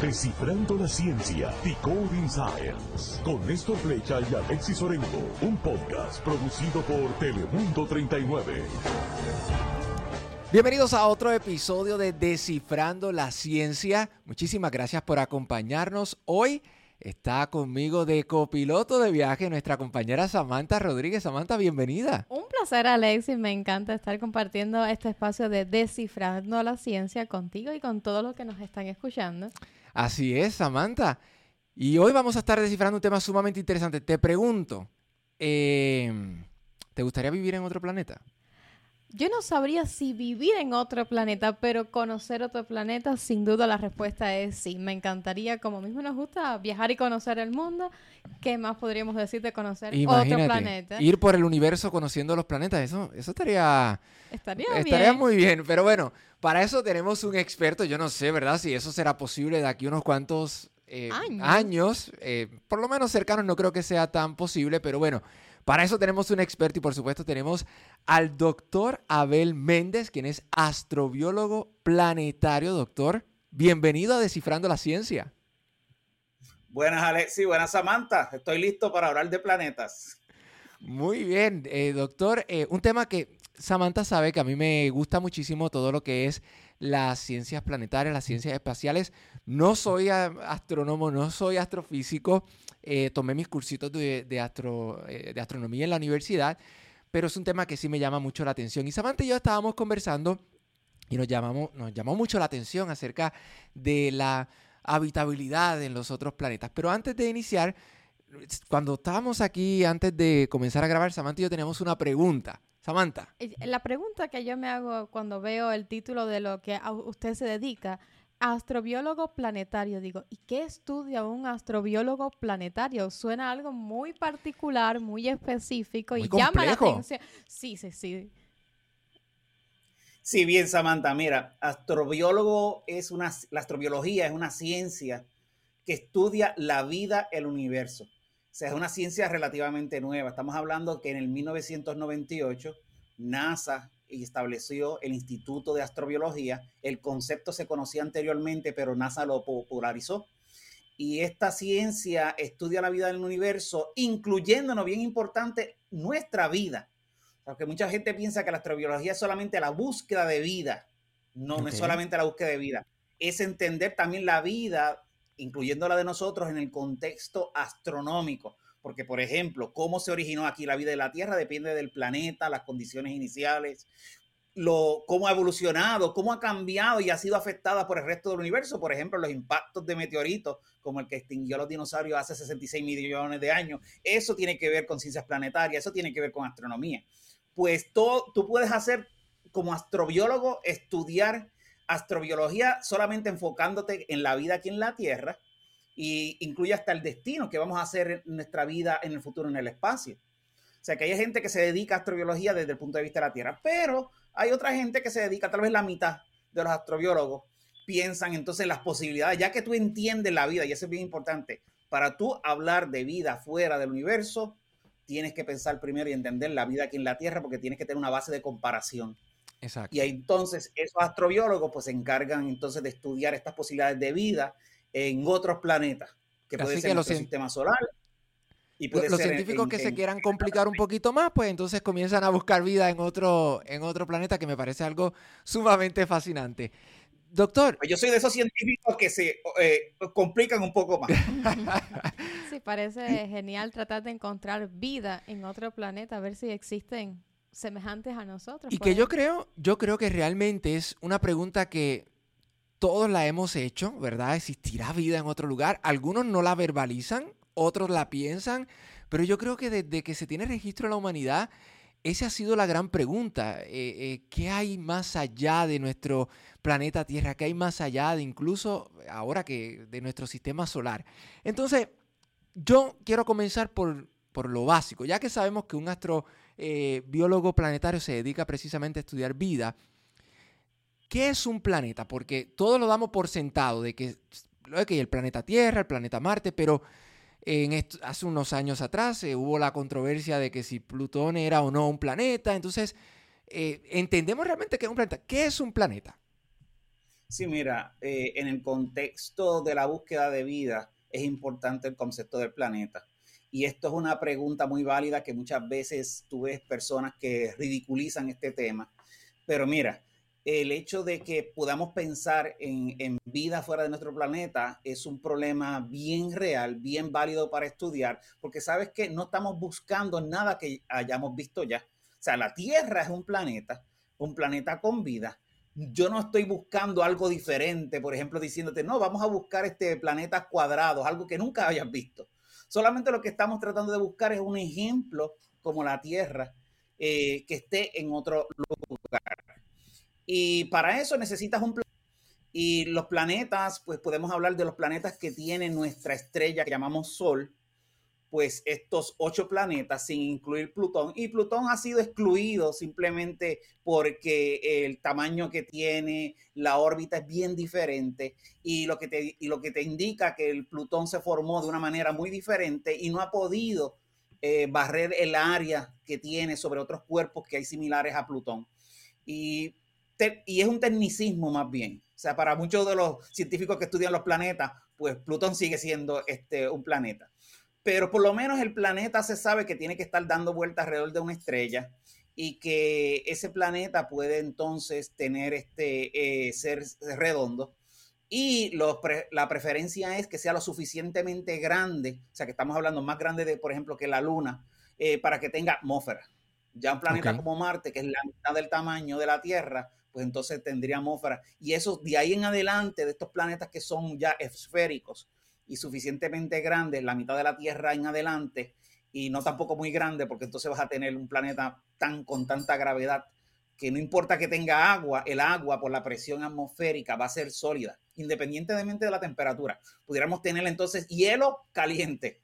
Descifrando la ciencia, Decoding Science, con Néstor Flecha y Alexis Orengo, un podcast producido por Telemundo 39. Bienvenidos a otro episodio de Descifrando la Ciencia. Muchísimas gracias por acompañarnos. Hoy está conmigo de copiloto de viaje nuestra compañera Samantha Rodríguez. Samantha, bienvenida. Un placer, Alexis. Me encanta estar compartiendo este espacio de Descifrando la Ciencia contigo y con todos los que nos están escuchando. Así es, Samantha. Y hoy vamos a estar descifrando un tema sumamente interesante. Te pregunto, eh, ¿te gustaría vivir en otro planeta? Yo no sabría si vivir en otro planeta, pero conocer otro planeta, sin duda la respuesta es sí. Me encantaría, como mismo nos gusta viajar y conocer el mundo, ¿qué más podríamos decir de conocer otro planeta? Ir por el universo conociendo los planetas, eso, eso estaría, estaría, estaría muy bien. Pero bueno, para eso tenemos un experto, yo no sé, ¿verdad? Si eso será posible de aquí unos cuantos eh, años, eh, por lo menos cercanos no creo que sea tan posible, pero bueno. Para eso tenemos un experto y por supuesto tenemos al doctor Abel Méndez, quien es astrobiólogo planetario. Doctor, bienvenido a Descifrando la Ciencia. Buenas Alexi, buenas Samantha. Estoy listo para hablar de planetas. Muy bien, eh, doctor. Eh, un tema que Samantha sabe que a mí me gusta muchísimo todo lo que es las ciencias planetarias, las ciencias espaciales. No soy astrónomo, no soy astrofísico. Eh, tomé mis cursitos de, astro, eh, de astronomía en la universidad, pero es un tema que sí me llama mucho la atención. Y Samantha y yo estábamos conversando y nos, llamamos, nos llamó mucho la atención acerca de la habitabilidad en los otros planetas. Pero antes de iniciar, cuando estábamos aquí, antes de comenzar a grabar, Samantha y yo teníamos una pregunta. Samantha. La pregunta que yo me hago cuando veo el título de lo que usted se dedica Astrobiólogo planetario, digo, ¿y qué estudia un astrobiólogo planetario? Suena algo muy particular, muy específico y llama la atención. Sí, sí, sí. Sí, bien, Samantha. Mira, astrobiólogo es una, la astrobiología es una ciencia que estudia la vida, el universo. Sea, es una ciencia relativamente nueva. Estamos hablando que en el 1998 NASA estableció el Instituto de Astrobiología. El concepto se conocía anteriormente, pero NASA lo popularizó. Y esta ciencia estudia la vida del universo, incluyéndonos, bien importante, nuestra vida. Porque mucha gente piensa que la astrobiología es solamente la búsqueda de vida. No, no es solamente la búsqueda de vida. Es entender también la vida, incluyendo la de nosotros, en el contexto astronómico porque por ejemplo, cómo se originó aquí la vida de la Tierra depende del planeta, las condiciones iniciales, lo, cómo ha evolucionado, cómo ha cambiado y ha sido afectada por el resto del universo. Por ejemplo, los impactos de meteoritos, como el que extinguió a los dinosaurios hace 66 millones de años. Eso tiene que ver con ciencias planetarias, eso tiene que ver con astronomía. Pues todo, tú puedes hacer como astrobiólogo, estudiar astrobiología solamente enfocándote en la vida aquí en la Tierra y incluye hasta el destino que vamos a hacer en nuestra vida en el futuro en el espacio. O sea, que hay gente que se dedica a astrobiología desde el punto de vista de la Tierra, pero hay otra gente que se dedica, tal vez la mitad de los astrobiólogos, piensan entonces en las posibilidades, ya que tú entiendes la vida, y eso es bien importante, para tú hablar de vida fuera del universo, tienes que pensar primero y entender la vida aquí en la Tierra, porque tienes que tener una base de comparación. Exacto. Y entonces esos astrobiólogos pues se encargan entonces de estudiar estas posibilidades de vida en otros planetas, que puede ser nuestro sistema solar. Y puede los científicos que se quieran complicar un poquito más, pues entonces comienzan a buscar vida en otro, en otro planeta, que me parece algo sumamente fascinante. Doctor. Pues yo soy de esos científicos que se eh, complican un poco más. sí, parece genial tratar de encontrar vida en otro planeta, a ver si existen semejantes a nosotros. Y que yo creo, yo creo que realmente es una pregunta que todos la hemos hecho, ¿verdad? ¿Existirá vida en otro lugar? Algunos no la verbalizan, otros la piensan, pero yo creo que desde que se tiene registro de la humanidad, esa ha sido la gran pregunta. Eh, eh, ¿Qué hay más allá de nuestro planeta Tierra? ¿Qué hay más allá de incluso ahora que de nuestro sistema solar? Entonces, yo quiero comenzar por, por lo básico, ya que sabemos que un astrobiólogo eh, planetario se dedica precisamente a estudiar vida. ¿Qué es un planeta? Porque todos lo damos por sentado de que, que el planeta Tierra, el planeta Marte, pero hace unos años atrás eh, hubo la controversia de que si Plutón era o no un planeta. Entonces, eh, ¿entendemos realmente qué es un planeta? ¿Qué es un planeta? Sí, mira, en el contexto de la búsqueda de vida es importante el concepto del planeta. Y esto es una pregunta muy válida que muchas veces tú ves personas que ridiculizan este tema. Pero mira, el hecho de que podamos pensar en, vida fuera de nuestro planeta es un problema bien real, bien válido para estudiar, porque sabes que no estamos buscando nada que hayamos visto ya. O sea, la Tierra es un planeta, un planeta con vida. Yo no estoy buscando algo diferente, por ejemplo, diciéndote, no, vamos a buscar este planeta cuadrado, algo que nunca hayas visto. Solamente lo que estamos tratando de buscar es un ejemplo como la Tierra eh, que esté en otro lugar. Y para eso necesitas un planeta. Y los planetas, pues podemos hablar de los planetas que tiene nuestra estrella que llamamos Sol, pues estos ocho planetas sin incluir Plutón. Y Plutón ha sido excluido simplemente porque el tamaño que tiene, la órbita es bien diferente y lo que te, y lo que te indica que el Plutón se formó de una manera muy diferente y no ha podido eh, barrer el área que tiene sobre otros cuerpos que hay similares a Plutón. Y y es un tecnicismo más bien. O sea, para muchos de los científicos que estudian los planetas, pues Plutón sigue siendo este, un planeta. Pero por lo menos el planeta se sabe que tiene que estar dando vueltas alrededor de una estrella y que ese planeta puede entonces tener este, eh, ser redondo. Y la preferencia es que sea lo suficientemente grande, o sea, que estamos hablando más grande de, por ejemplo, que la Luna, eh, para que tenga atmósfera. Ya un planeta como Marte, que es la mitad del tamaño de la Tierra, pues entonces tendría atmósfera. Y eso de ahí en adelante, de estos planetas que son ya esféricos y suficientemente grandes, la mitad de la Tierra en adelante, y no tampoco muy grande, porque entonces vas a tener un planeta tan con tanta gravedad que no importa que tenga agua, el agua por la presión atmosférica va a ser sólida, independientemente de la temperatura. Pudiéramos tener entonces hielo caliente.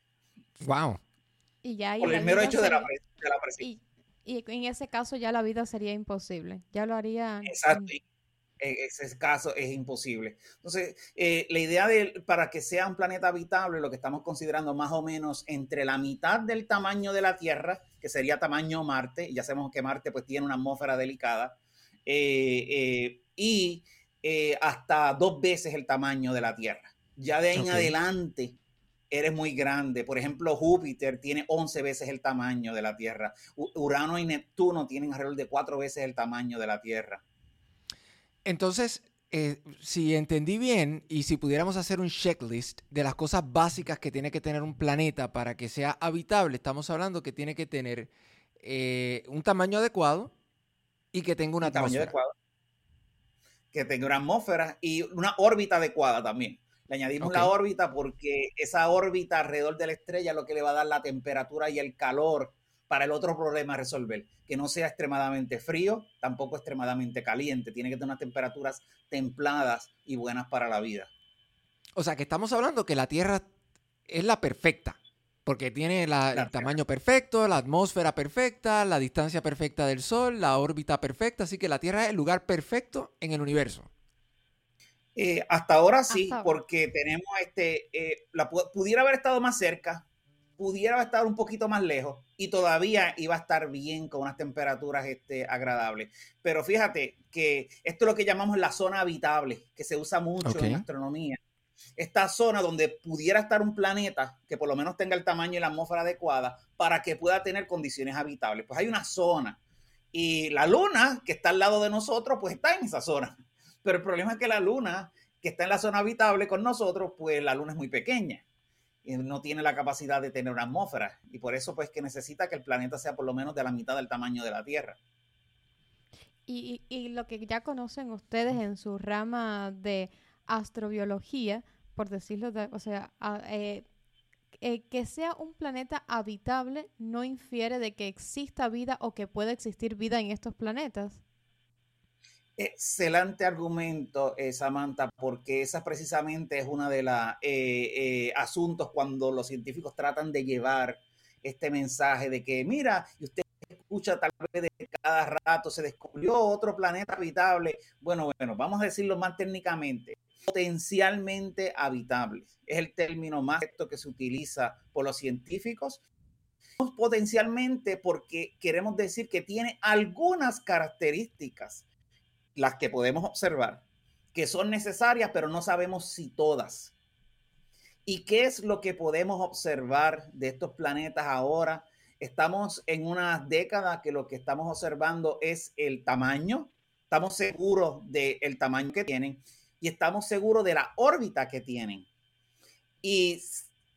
Wow. Y ya por el mero hecho de, la, presión. Y en ese caso ya la vida sería imposible. Ya lo harían. Exacto. En ese caso es imposible. Entonces, eh, la idea de para que sea un planeta habitable, lo que estamos considerando más o menos entre la mitad del tamaño de la Tierra, que sería tamaño Marte, y ya sabemos que Marte pues tiene una atmósfera delicada, eh, eh, y hasta dos veces el tamaño de la Tierra. Ya de ahí en adelante eres muy grande. Por ejemplo, Júpiter tiene 11 veces el tamaño de la Tierra. Urano y Neptuno tienen alrededor de cuatro veces el tamaño de la Tierra. Entonces, eh, si entendí bien y si pudiéramos hacer un checklist de las cosas básicas que tiene que tener un planeta para que sea habitable, estamos hablando que tiene que tener eh, un tamaño adecuado y que tenga una atmósfera. Tamaño adecuado. Que tenga una atmósfera y una órbita adecuada también. Le añadimos la órbita porque esa órbita alrededor de la estrella es lo que le va a dar la temperatura y el calor para el otro problema a resolver, que no sea extremadamente frío, tampoco extremadamente caliente, tiene que tener unas temperaturas templadas y buenas para la vida. O sea, que estamos hablando que la Tierra es la perfecta, porque tiene el tamaño perfecto, la atmósfera perfecta, la distancia perfecta del Sol, la órbita perfecta, así que la Tierra es el lugar perfecto en el universo. Eh, hasta ahora sí, porque tenemos este, eh, la, pudiera haber estado más cerca, pudiera estar un poquito más lejos y todavía iba a estar bien con unas temperaturas este, agradables. Pero fíjate que esto es lo que llamamos la zona habitable, que se usa mucho en astronomía. Esta zona donde pudiera estar un planeta que por lo menos tenga el tamaño y la atmósfera adecuada para que pueda tener condiciones habitables. Pues hay una zona. Y la luna, que está al lado de nosotros, pues está en esa zona. Pero el problema es que la luna, que está en la zona habitable con nosotros, pues la luna es muy pequeña no tiene la capacidad de tener una atmósfera. Y por eso, pues, que necesita que el planeta sea por lo menos de la mitad del tamaño de la Tierra. Y, y, lo que ya conocen ustedes en su rama de astrobiología, por decirlo, de, o sea, eh, eh, que sea un planeta habitable no infiere de que exista vida o que pueda existir vida en estos planetas. Excelente argumento, eh, Samantha, porque esa precisamente es una de los eh, eh, asuntos cuando los científicos tratan de llevar este mensaje de que, mira, y usted escucha tal vez de cada rato se descubrió otro planeta habitable. Bueno, bueno, vamos a decirlo más técnicamente, potencialmente habitable. Es el término más correcto que se utiliza por los científicos potencialmente porque queremos decir que tiene algunas características las que podemos observar que son necesarias, pero no sabemos si todas. ¿Y qué es lo que podemos observar de estos planetas ahora? Estamos en una década que lo que estamos observando es el tamaño, estamos seguros del tamaño que tienen y estamos seguros de la órbita que tienen. Y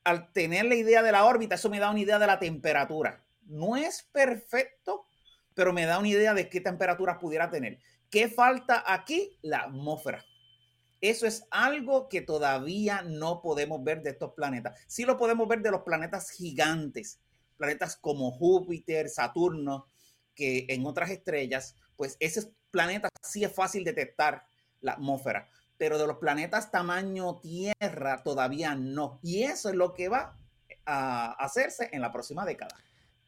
al tener la idea de la órbita, eso me da una idea de la temperatura. No es perfecto, pero me da una idea de qué temperaturas pudiera tener. ¿Qué falta aquí? La atmósfera. Eso es algo que todavía no podemos ver de estos planetas. Sí lo podemos ver de los planetas gigantes, planetas como Júpiter, Saturno, que en otras estrellas, pues ese planeta sí es fácil detectar la atmósfera, pero de los planetas tamaño Tierra todavía no. Y eso es lo que va a hacerse en la próxima década.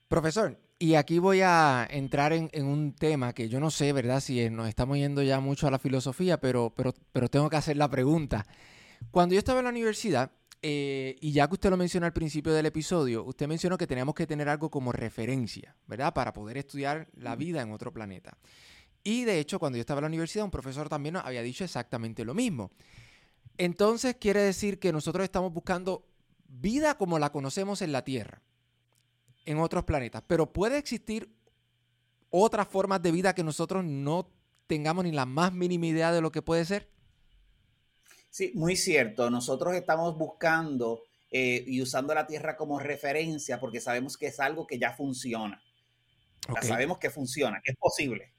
Profesor, y aquí voy a entrar en, un tema que yo no sé, ¿verdad? Si nos estamos yendo ya mucho a la filosofía, pero, pero, pero tengo que hacer la pregunta. Cuando yo estaba en la universidad, eh, y ya que usted lo mencionó al principio del episodio, usted mencionó que teníamos que tener algo como referencia, ¿verdad? Para poder estudiar la vida en otro planeta. Y de hecho, cuando yo estaba en la universidad, un profesor también nos había dicho exactamente lo mismo. Entonces, quiere decir que nosotros estamos buscando vida como la conocemos en la Tierra en otros planetas. Pero puede existir otras formas de vida que nosotros no tengamos ni la más mínima idea de lo que puede ser. Sí, muy cierto. Nosotros estamos buscando eh, y usando la Tierra como referencia porque sabemos que es algo que ya funciona. sabemos que funciona, que es posible.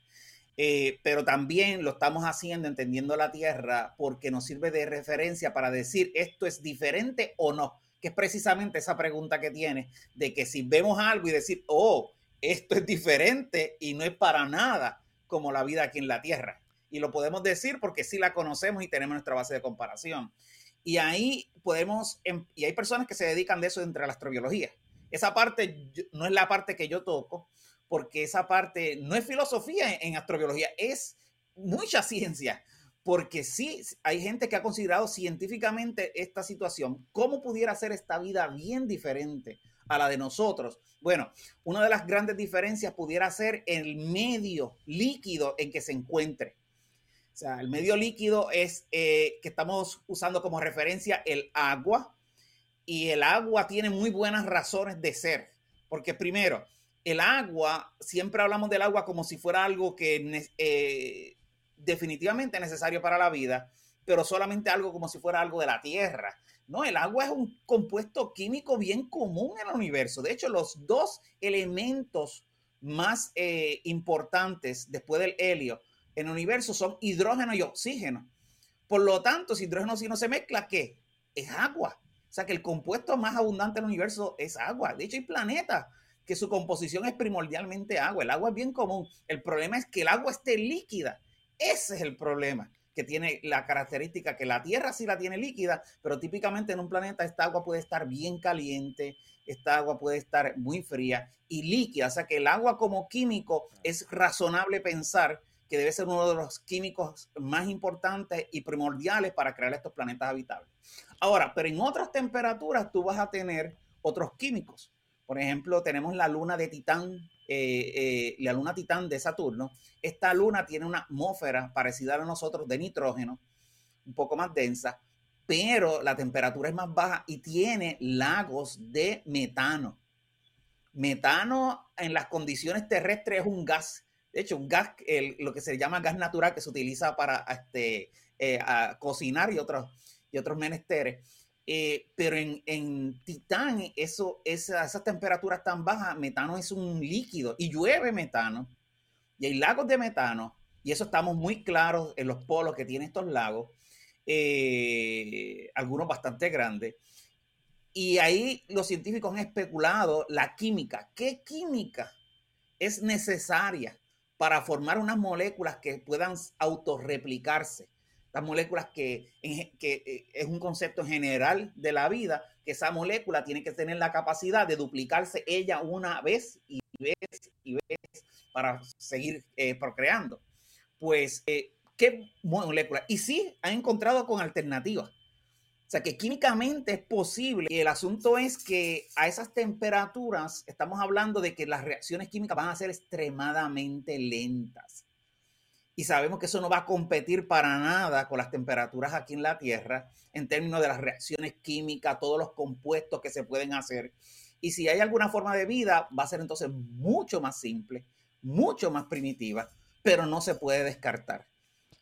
Eh, pero también lo estamos haciendo entendiendo la Tierra porque nos sirve de referencia para decir esto es diferente o no que es precisamente esa pregunta que tiene de que si vemos algo y decir, oh, esto es diferente y no es para nada como la vida aquí en la Tierra. Y lo podemos decir porque sí la conocemos y tenemos nuestra base de comparación. Y ahí podemos, em, y hay personas que se dedican de eso entre la astrobiología. Esa parte no es la parte que yo toco, porque esa parte no es filosofía en astrobiología, es mucha ciencia porque sí, hay gente que ha considerado científicamente esta situación, cómo pudiera ser esta vida bien diferente a la de nosotros. Bueno, una de las grandes diferencias pudiera ser el medio líquido en que se encuentre. O sea, el medio líquido es eh, que estamos usando como referencia el agua y el agua tiene muy buenas razones de ser, porque primero, el agua, siempre hablamos del agua como si fuera algo que eh, definitivamente necesario para la vida, pero solamente algo como si fuera algo de la Tierra. No, el agua es un compuesto químico bien común en el universo. De hecho, los dos elementos más eh, importantes después del helio en el universo son hidrógeno y oxígeno. Por lo tanto, si hidrógeno y no se mezcla, ¿qué? Es agua. O sea que el compuesto más abundante en el universo es agua. De hecho, hay planetas que su composición es primordialmente agua. El agua es bien común. El problema es que el agua esté líquida. Ese es el problema que tiene la característica que la Tierra sí la tiene líquida, pero típicamente en un planeta esta agua puede estar bien caliente, esta agua puede estar muy fría y líquida. O sea que el agua como químico es razonable pensar que debe ser uno de los químicos más importantes y primordiales para crear estos planetas habitables. Ahora, pero en otras temperaturas tú vas a tener otros químicos. Por ejemplo, tenemos la luna de Titán, eh, eh, la luna Titán de Saturno. Esta luna tiene una atmósfera parecida a nosotros de nitrógeno, un poco más densa, pero la temperatura es más baja y tiene lagos de metano. Metano en las condiciones terrestres es un gas, de hecho, un gas, lo que se llama gas natural que se utiliza para este, eh, cocinar y otros, y otros menesteres eh, pero en, Titán, eso, esas temperaturas tan bajas, metano es un líquido y llueve metano y hay lagos de metano y eso estamos muy claros en los polos que tienen estos lagos, eh, algunos bastante grandes. Y ahí los científicos han especulado la química. ¿Qué química es necesaria para formar unas moléculas que puedan autorreplicarse? Las moléculas que, eh, es un concepto general de la vida, que esa molécula tiene que tener la capacidad de duplicarse ella una vez y vez y vez para seguir eh, procreando. Pues, eh, ¿qué molécula? Y sí, han encontrado con alternativas. O sea, que químicamente es posible. Y el asunto es que a esas temperaturas estamos hablando de que las reacciones químicas van a ser extremadamente lentas. Y sabemos que eso no va a competir para nada con las temperaturas aquí en la Tierra en términos de las reacciones químicas, todos los compuestos que se pueden hacer. Y si hay alguna forma de vida, va a ser entonces mucho más simple, mucho más primitiva, pero no se puede descartar.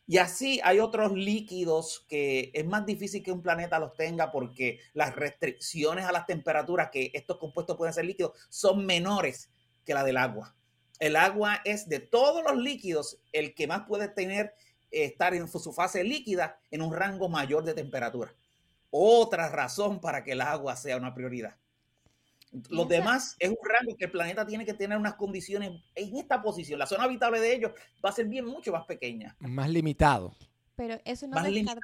Y así hay otros líquidos que es más difícil que un planeta los tenga porque las restricciones a las temperaturas que estos compuestos pueden ser líquidos son menores que la del agua el agua es de todos los líquidos el que más puede tener, eh, estar en su fase líquida en un rango mayor de temperatura. Otra razón para que el agua sea una prioridad. Los demás es un rango que el planeta tiene que tener unas condiciones en esta posición. La zona habitable de ellos va a ser bien mucho más pequeña. Más limitado. Pero eso no más limitado.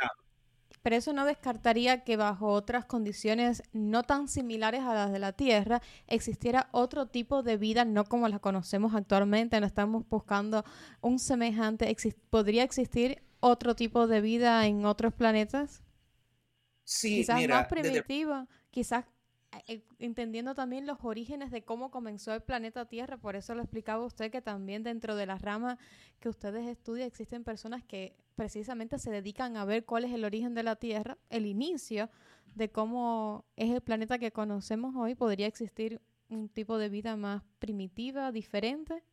Pero eso no descartaría que bajo otras condiciones no tan similares a las de la Tierra existiera otro tipo de vida, no como la conocemos actualmente, no estamos buscando un semejante. ¿Podría existir otro tipo de vida en otros planetas? Sí, quizás más primitiva, quizás eh, entendiendo también los orígenes de cómo comenzó el planeta Tierra, por eso lo explicaba usted que también dentro de la rama que ustedes estudian existen personas que precisamente se dedican a ver cuál es el origen de la Tierra, el inicio de cómo es el planeta que conocemos hoy, podría existir un tipo de vida más primitiva, diferente.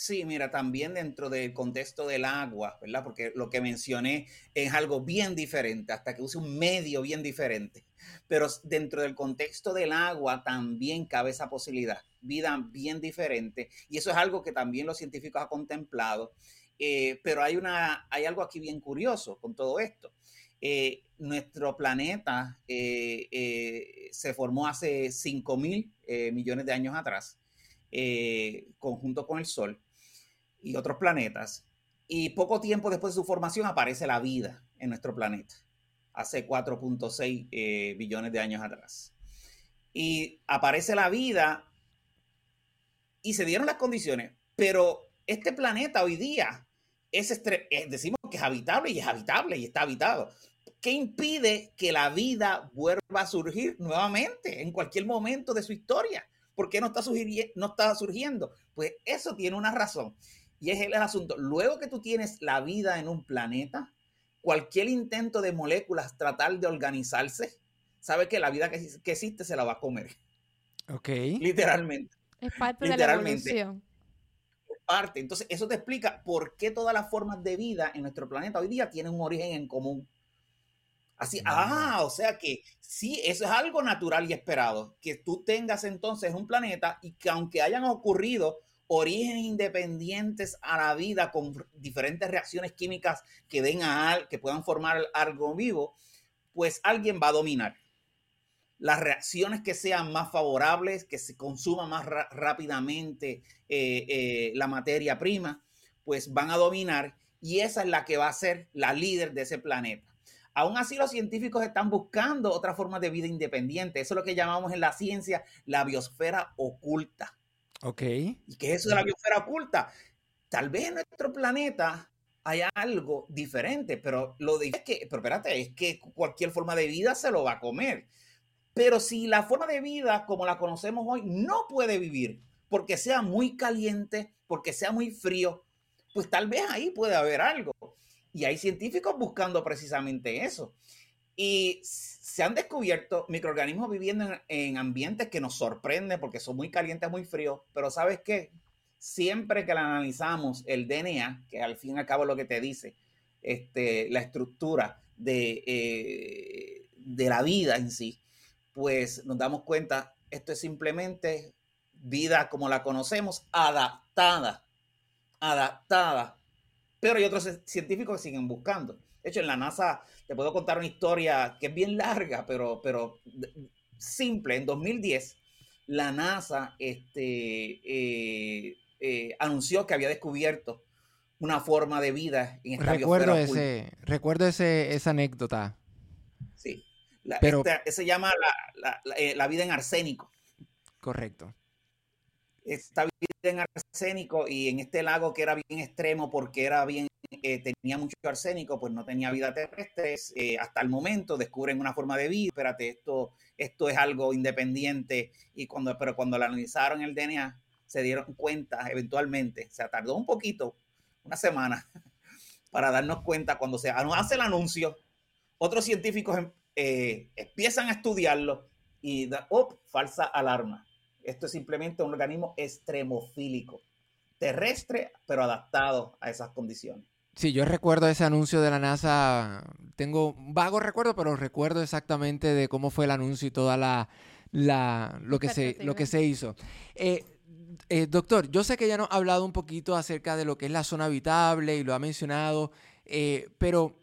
Sí, mira, también dentro del contexto del agua, ¿verdad? Porque lo que mencioné es algo bien diferente, hasta que use un medio bien diferente. Pero dentro del contexto del agua también cabe esa posibilidad, vida bien diferente. Y eso es algo que también los científicos han contemplado. Eh, pero hay, una, hay algo aquí bien curioso con todo esto. Eh, nuestro planeta eh, se formó hace 5 mil millones de años atrás, conjunto con el Sol y otros planetas. Y poco tiempo después de su formación aparece la vida en nuestro planeta, hace 4.6 eh, billones de años atrás. Y aparece la vida y se dieron las condiciones, pero este planeta hoy día es, es decimos que es habitable y es habitable y está habitado. ¿Qué impide que la vida vuelva a surgir nuevamente en cualquier momento de su historia? ¿Por qué no está, no está surgiendo? Pues eso tiene una razón. Y es el, asunto. Luego que tú tienes la vida en un planeta, cualquier intento de moléculas tratar de organizarse, sabe que la vida que, existe se la va a comer. Ok. Literalmente. Es parte de la evolución. Es parte. Entonces, eso te explica por qué todas las formas de vida en nuestro planeta hoy día tienen un origen en común. Así, ah, o sea que sí, eso es algo natural y esperado, que tú tengas entonces un planeta y que aunque hayan ocurrido orígenes independientes a la vida con diferentes reacciones químicas que den a que puedan formar algo vivo, pues alguien va a dominar. Las reacciones que sean más favorables, que se consuma más rápidamente eh, eh, la materia prima, pues van a dominar y esa es la que va a ser la líder de ese planeta. Aún así, los científicos están buscando otras formas de vida independiente. Eso es lo que llamamos en la ciencia la biosfera oculta. Ok. ¿Y qué es eso de la biosfera oculta? Tal vez en nuestro planeta haya algo diferente, pero lo de es que, pero espérate, es que cualquier forma de vida se lo va a comer. Pero si la forma de vida como la conocemos hoy no puede vivir porque sea muy caliente, porque sea muy frío, pues tal vez ahí puede haber algo. Y hay científicos buscando precisamente eso. Y se han descubierto microorganismos viviendo en, ambientes que nos sorprenden porque son muy calientes, muy fríos, pero ¿sabes qué? Siempre que analizamos, el DNA, que al fin y al cabo es lo que te dice, este, la estructura de, eh, de la vida en sí, pues nos damos cuenta, esto es simplemente vida como la conocemos, adaptada, adaptada. Pero hay otros científicos que siguen buscando. De hecho, en la NASA te puedo contar una historia que es bien larga, pero, pero simple. En 2010, la NASA este, eh, eh, anunció que había descubierto una forma de vida en esta recuerdo ese, Recuerdo ese, esa anécdota. Sí. pero, se llama la, eh, la, vida en arsénico. Correcto. Esta vida en arsénico y en este lago que era bien extremo porque era bien eh, tenía mucho arsénico, pues no tenía vida terrestre. Eh, hasta el momento descubren una forma de vida. Espérate, esto, esto es algo independiente. Y cuando, pero cuando la analizaron el DNA, se dieron cuenta eventualmente, se tardó un poquito, una semana, para darnos cuenta cuando se hace el anuncio, otros científicos em, eh, empiezan a estudiarlo y oh, falsa alarma. Esto es simplemente un organismo extremofílico, terrestre, pero adaptado a esas condiciones. Sí, yo recuerdo ese anuncio de la NASA, tengo vago recuerdo, pero recuerdo exactamente de cómo fue el anuncio y toda la, la lo, que se, lo que se hizo. Eh, eh, doctor, yo sé que ya nos ha hablado un poquito acerca de lo que es la zona habitable y lo ha mencionado, eh, pero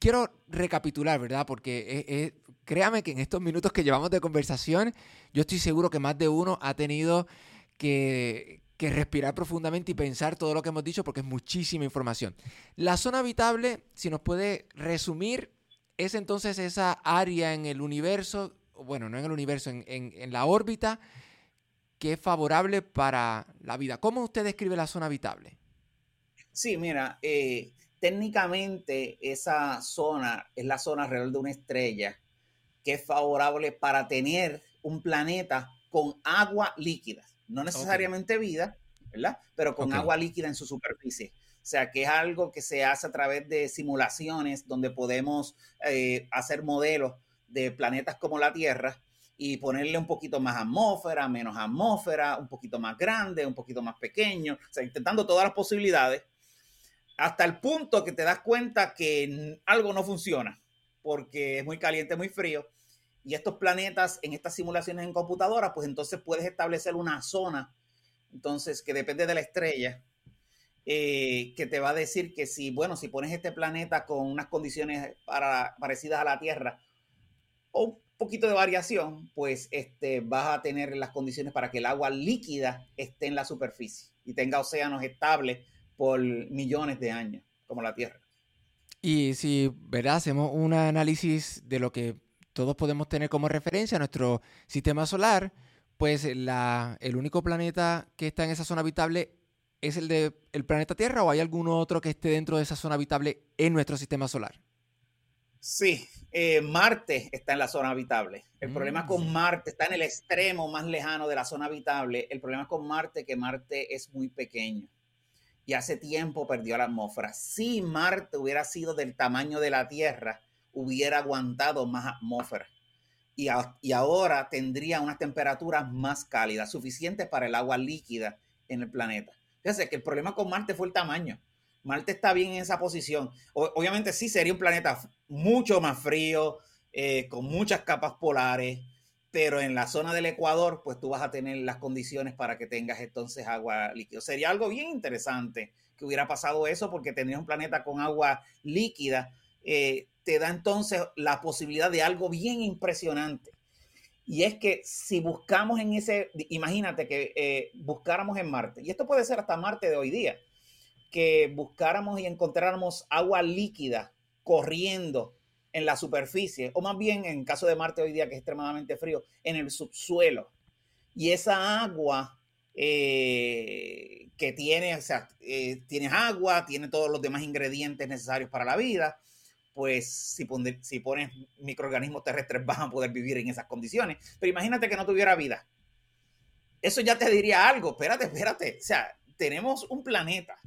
quiero recapitular, ¿verdad? Porque créame que en estos minutos que llevamos de conversación, yo estoy seguro que más de uno ha tenido que, que respirar profundamente y pensar todo lo que hemos dicho porque es muchísima información. La zona habitable, si nos puede resumir, es entonces esa área en el universo, bueno, no en el universo, en, la órbita, que es favorable para la vida. ¿Cómo usted describe la zona habitable? Sí, mira, eh, técnicamente esa zona es la zona alrededor de una estrella que es favorable para tener un planeta con agua líquida no necesariamente vida, ¿verdad? Pero con agua líquida en su superficie. O sea, que es algo que se hace a través de simulaciones donde podemos eh, hacer modelos de planetas como la Tierra y ponerle un poquito más atmósfera, menos atmósfera, un poquito más grande, un poquito más pequeño, o sea, intentando todas las posibilidades, hasta el punto que te das cuenta que algo no funciona, porque es muy caliente, muy frío, y estos planetas en estas simulaciones en computadora, pues entonces puedes establecer una zona, entonces que depende de la estrella, eh, que te va a decir que si, bueno, si pones este planeta con unas condiciones para, parecidas a la Tierra o un poquito de variación, pues este, vas a tener las condiciones para que el agua líquida esté en la superficie y tenga océanos estables por millones de años, como la Tierra. Y si, ¿verdad? Hacemos un análisis de lo que todos podemos tener como referencia nuestro sistema solar, pues la, el único planeta que está en esa zona habitable es el de el planeta Tierra o hay algún otro que esté dentro de esa zona habitable en nuestro sistema solar? Sí, eh, Marte está en la zona habitable. El problema con mm. Marte está en el extremo más lejano de la zona habitable. El problema con Marte es que Marte es muy pequeño y hace tiempo perdió la atmósfera. Si Marte hubiera sido del tamaño de la Tierra, hubiera aguantado más atmósfera. Y, ahora tendría unas temperaturas más cálidas, suficientes para el agua líquida en el planeta. Fíjense que el problema con Marte fue el tamaño. Marte está bien en esa posición. obviamente sí sería un planeta mucho más frío, eh, con muchas capas polares, pero en la zona del Ecuador, pues tú vas a tener las condiciones para que tengas entonces agua líquida. Sería algo bien interesante que hubiera pasado eso porque tendrías un planeta con agua líquida. Eh, te da entonces la posibilidad de algo bien impresionante. Y es que si buscamos en ese, imagínate que eh, buscáramos en Marte, y esto puede ser hasta Marte de hoy día, que buscáramos y encontráramos agua líquida corriendo en la superficie, o más bien en caso de Marte hoy día, que es extremadamente frío, en el subsuelo. Y esa agua eh, que tiene, o sea, eh, tienes agua, tiene todos los demás ingredientes necesarios para la vida, pues si, si pones microorganismos terrestres van a poder vivir en esas condiciones. Pero imagínate que no tuviera vida. Eso ya te diría algo. Espérate, espérate. O sea, tenemos un planeta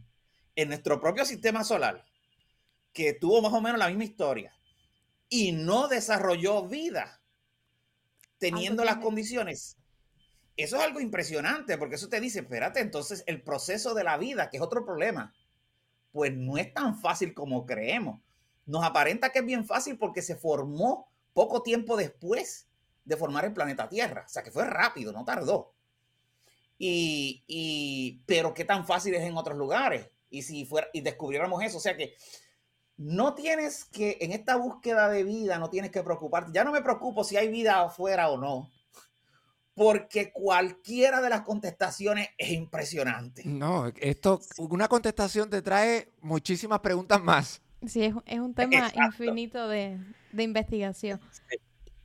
en nuestro propio sistema solar que tuvo más o menos la misma historia y no desarrolló vida teniendo las condiciones. Eso es algo impresionante porque eso te dice, espérate, entonces el proceso de la vida, que es otro problema, pues no es tan fácil como creemos nos aparenta que es bien fácil porque se formó poco tiempo después de formar el planeta Tierra. O sea, que fue rápido, no tardó. Y, pero qué tan fácil es en otros lugares. Y si fuera, y descubriéramos eso, o sea que no tienes que, en esta búsqueda de vida, no tienes que preocuparte. Ya no me preocupo si hay vida afuera o no, porque cualquiera de las contestaciones es impresionante. No, esto, una contestación te trae muchísimas preguntas más. Sí, es, un tema infinito de, investigación.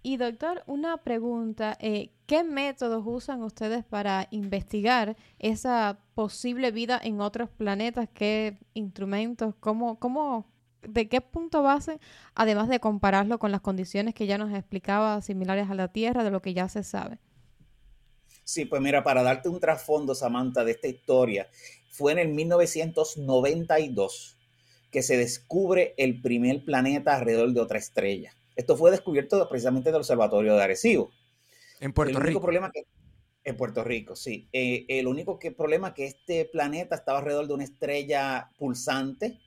Y doctor, una pregunta, eh, ¿qué métodos usan ustedes para investigar esa posible vida en otros planetas? ¿Qué instrumentos? ¿Cómo, cómo, de qué punto base, además de compararlo con las condiciones que ya nos explicaba similares a la Tierra, de lo que ya se sabe? Sí, pues mira, para darte un trasfondo, Samantha, de esta historia, fue en el 1992 que se descubre el primer planeta alrededor de otra estrella. Esto fue descubierto precisamente del Observatorio de Arecibo. En Puerto el único Rico. Problema que, en Puerto Rico, sí. Eh, el único que, problema es que este planeta estaba alrededor de una estrella pulsante,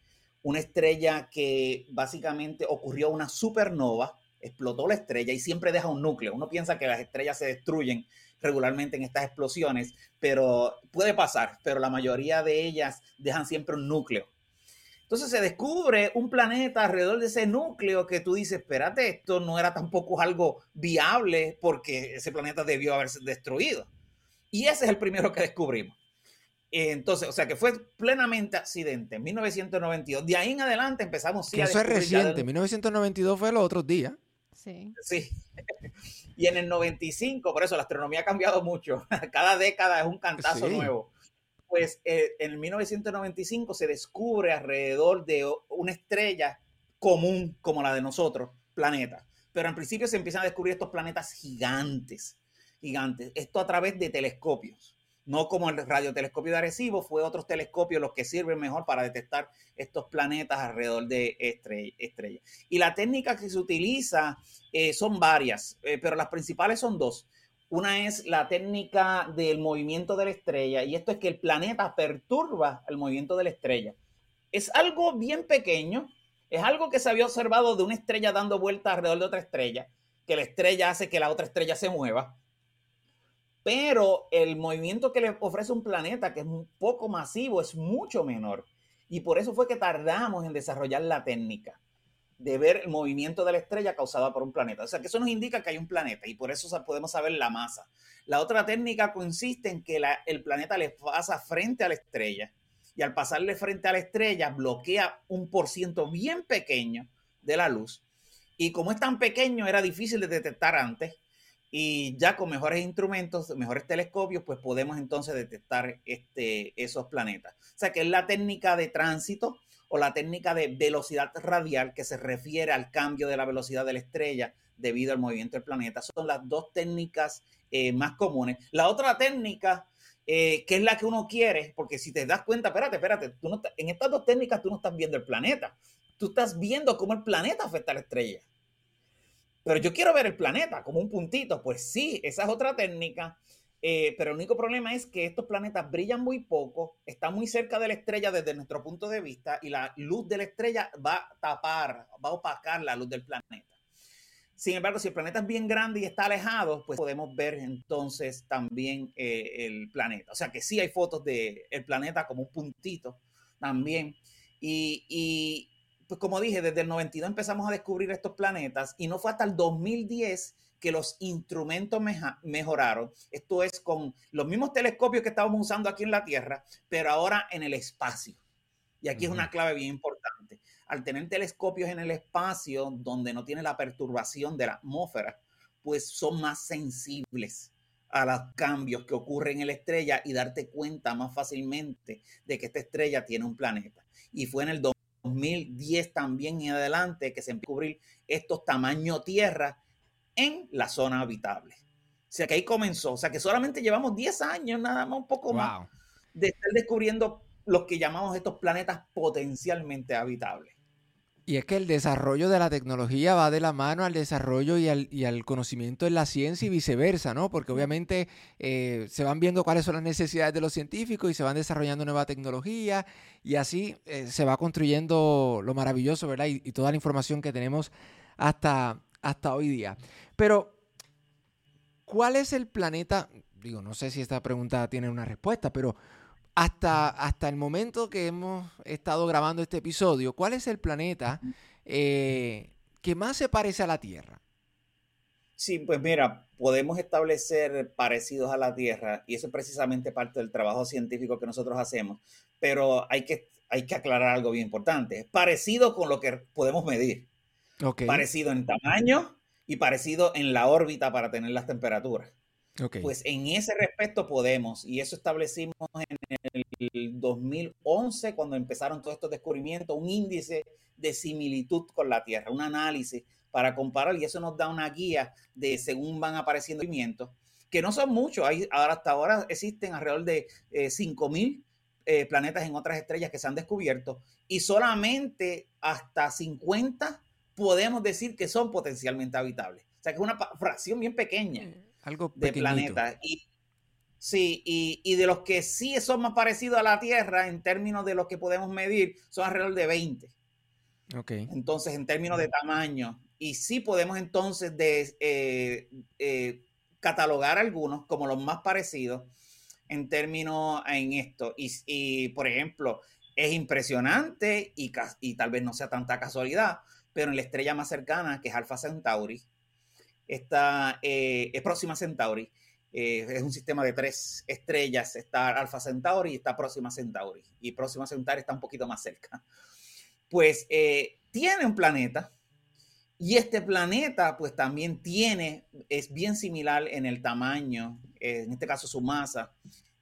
una estrella que básicamente ocurrió una supernova, explotó la estrella y siempre deja un núcleo. Uno piensa que las estrellas se destruyen regularmente en estas explosiones, pero puede pasar, pero la mayoría de ellas dejan siempre un núcleo. Entonces se descubre un planeta alrededor de ese núcleo que tú dices, espérate, esto no era tampoco algo viable porque ese planeta debió haberse destruido. Y ese es el primero que descubrimos. Entonces, o sea que fue plenamente accidente en 1992. De ahí en adelante empezamos... Sí, que eso es reciente, del... 1992 fue los otros días. Sí. Sí. Y en el 95, por eso la astronomía ha cambiado mucho. Cada década es un cantazo sí. nuevo pues eh, en 1995 se descubre alrededor de una estrella común como la de nosotros, planeta. Pero en principio se empiezan a descubrir estos planetas gigantes, gigantes. Esto a través de telescopios. No como el radiotelescopio de Arecibo, fue otros telescopios los que sirven mejor para detectar estos planetas alrededor de estrellas. Estrella. Y la técnica que se utiliza eh, son varias, eh, pero las principales son dos. Una es la técnica del movimiento de la estrella y esto es que el planeta perturba el movimiento de la estrella. Es algo bien pequeño, es algo que se había observado de una estrella dando vueltas alrededor de otra estrella, que la estrella hace que la otra estrella se mueva. Pero el movimiento que le ofrece un planeta, que es un poco masivo, es mucho menor. Y por eso fue que tardamos en desarrollar la técnica de ver el movimiento de la estrella causada por un planeta. O sea, que eso nos indica que hay un planeta y por eso podemos saber la masa. La otra técnica consiste en que el planeta le pasa frente a la estrella y al pasarle frente a la estrella bloquea un por ciento bien pequeño de la luz. Y como es tan pequeño, era difícil de detectar antes. Y ya con mejores instrumentos, mejores telescopios, pues podemos entonces detectar este, esos planetas. O sea, que es la técnica de tránsito o la técnica de velocidad radial que se refiere al cambio de la velocidad de la estrella debido al movimiento del planeta. Son las dos técnicas eh, más comunes. La otra técnica, eh, que es la que uno quiere, porque si te das cuenta, espérate, espérate, tú no, en estas dos técnicas tú no estás viendo el planeta, tú estás viendo cómo el planeta afecta a la estrella. Pero yo quiero ver el planeta como un puntito, pues sí, esa es otra técnica. Eh, pero el único problema es que estos planetas brillan muy poco, están muy cerca de la estrella desde nuestro punto de vista y la luz de la estrella va a tapar, va a opacar la luz del planeta. Sin embargo, si el planeta es bien grande y está alejado, pues podemos ver entonces también eh, el planeta. O sea que sí hay fotos del el planeta como un puntito también. Y, y, pues como dije, desde el 92 empezamos a descubrir estos planetas y no fue hasta el 2010 que los instrumentos mejoraron. Esto es con los mismos telescopios que estábamos usando aquí en la Tierra, pero ahora en el espacio. Y aquí uh -huh. es una clave bien importante. Al tener telescopios en el espacio donde no tiene la perturbación de la atmósfera, pues son más sensibles a los cambios que ocurren en la estrella y darte cuenta más fácilmente de que esta estrella tiene un planeta. Y fue en el 2010 también en adelante que se empezó a descubrir estos tamaño Tierra en la zona habitable. O sea que ahí comenzó. O sea que solamente llevamos 10 años, nada más, un poco wow. más, de estar descubriendo los que llamamos estos planetas potencialmente habitables. Y es que el desarrollo de la tecnología va de la mano al desarrollo y al, y al conocimiento en la ciencia y viceversa, ¿no? Porque obviamente eh, se van viendo cuáles son las necesidades de los científicos y se van desarrollando nueva tecnología y así eh, se va construyendo lo maravilloso, ¿verdad? Y, y, toda la información que tenemos hasta, hasta hoy día. Pero, ¿cuál es el planeta? Digo, no sé si esta pregunta tiene una respuesta, pero hasta, hasta el momento que hemos estado grabando este episodio, ¿cuál es el planeta eh, que más se parece a la Tierra? Sí, pues mira, podemos establecer parecidos a la Tierra y eso es precisamente parte del trabajo científico que nosotros hacemos, pero hay que, hay que aclarar algo bien importante. Parecido con lo que podemos medir. Okay. Parecido en tamaño y parecido en la órbita para tener las temperaturas. Okay. Pues en ese respecto podemos, y eso establecimos en el 2011, cuando empezaron todos estos descubrimientos, un índice de similitud con la Tierra, un análisis para comparar, y eso nos da una guía de según van apareciendo movimientos, que no son muchos. Hay, ahora, hasta ahora existen alrededor de eh, 5.000 eh, planetas en otras estrellas que se han descubierto y solamente hasta 50 podemos decir que son potencialmente habitables. O sea, que es una fracción bien pequeña eh, Algo de planetas. Y, sí, y, y de los que sí son más parecidos a la Tierra en términos de los que podemos medir, son alrededor de 20. Ok. Entonces, en términos de tamaño, y sí podemos entonces de, eh, eh, catalogar algunos como los más parecidos en términos en esto. Y, y, por ejemplo, es impresionante y tal vez no sea tanta casualidad, pero en la estrella más cercana, que es Alpha Centauri, está, eh, es Centauri, eh, es un sistema de tres estrellas, está Alpha Centauri y está Próxima Centauri, y Próxima Centauri está un poquito más cerca. Pues eh, tiene un planeta, y este planeta, pues también tiene, es bien similar en el tamaño, eh, en este caso su masa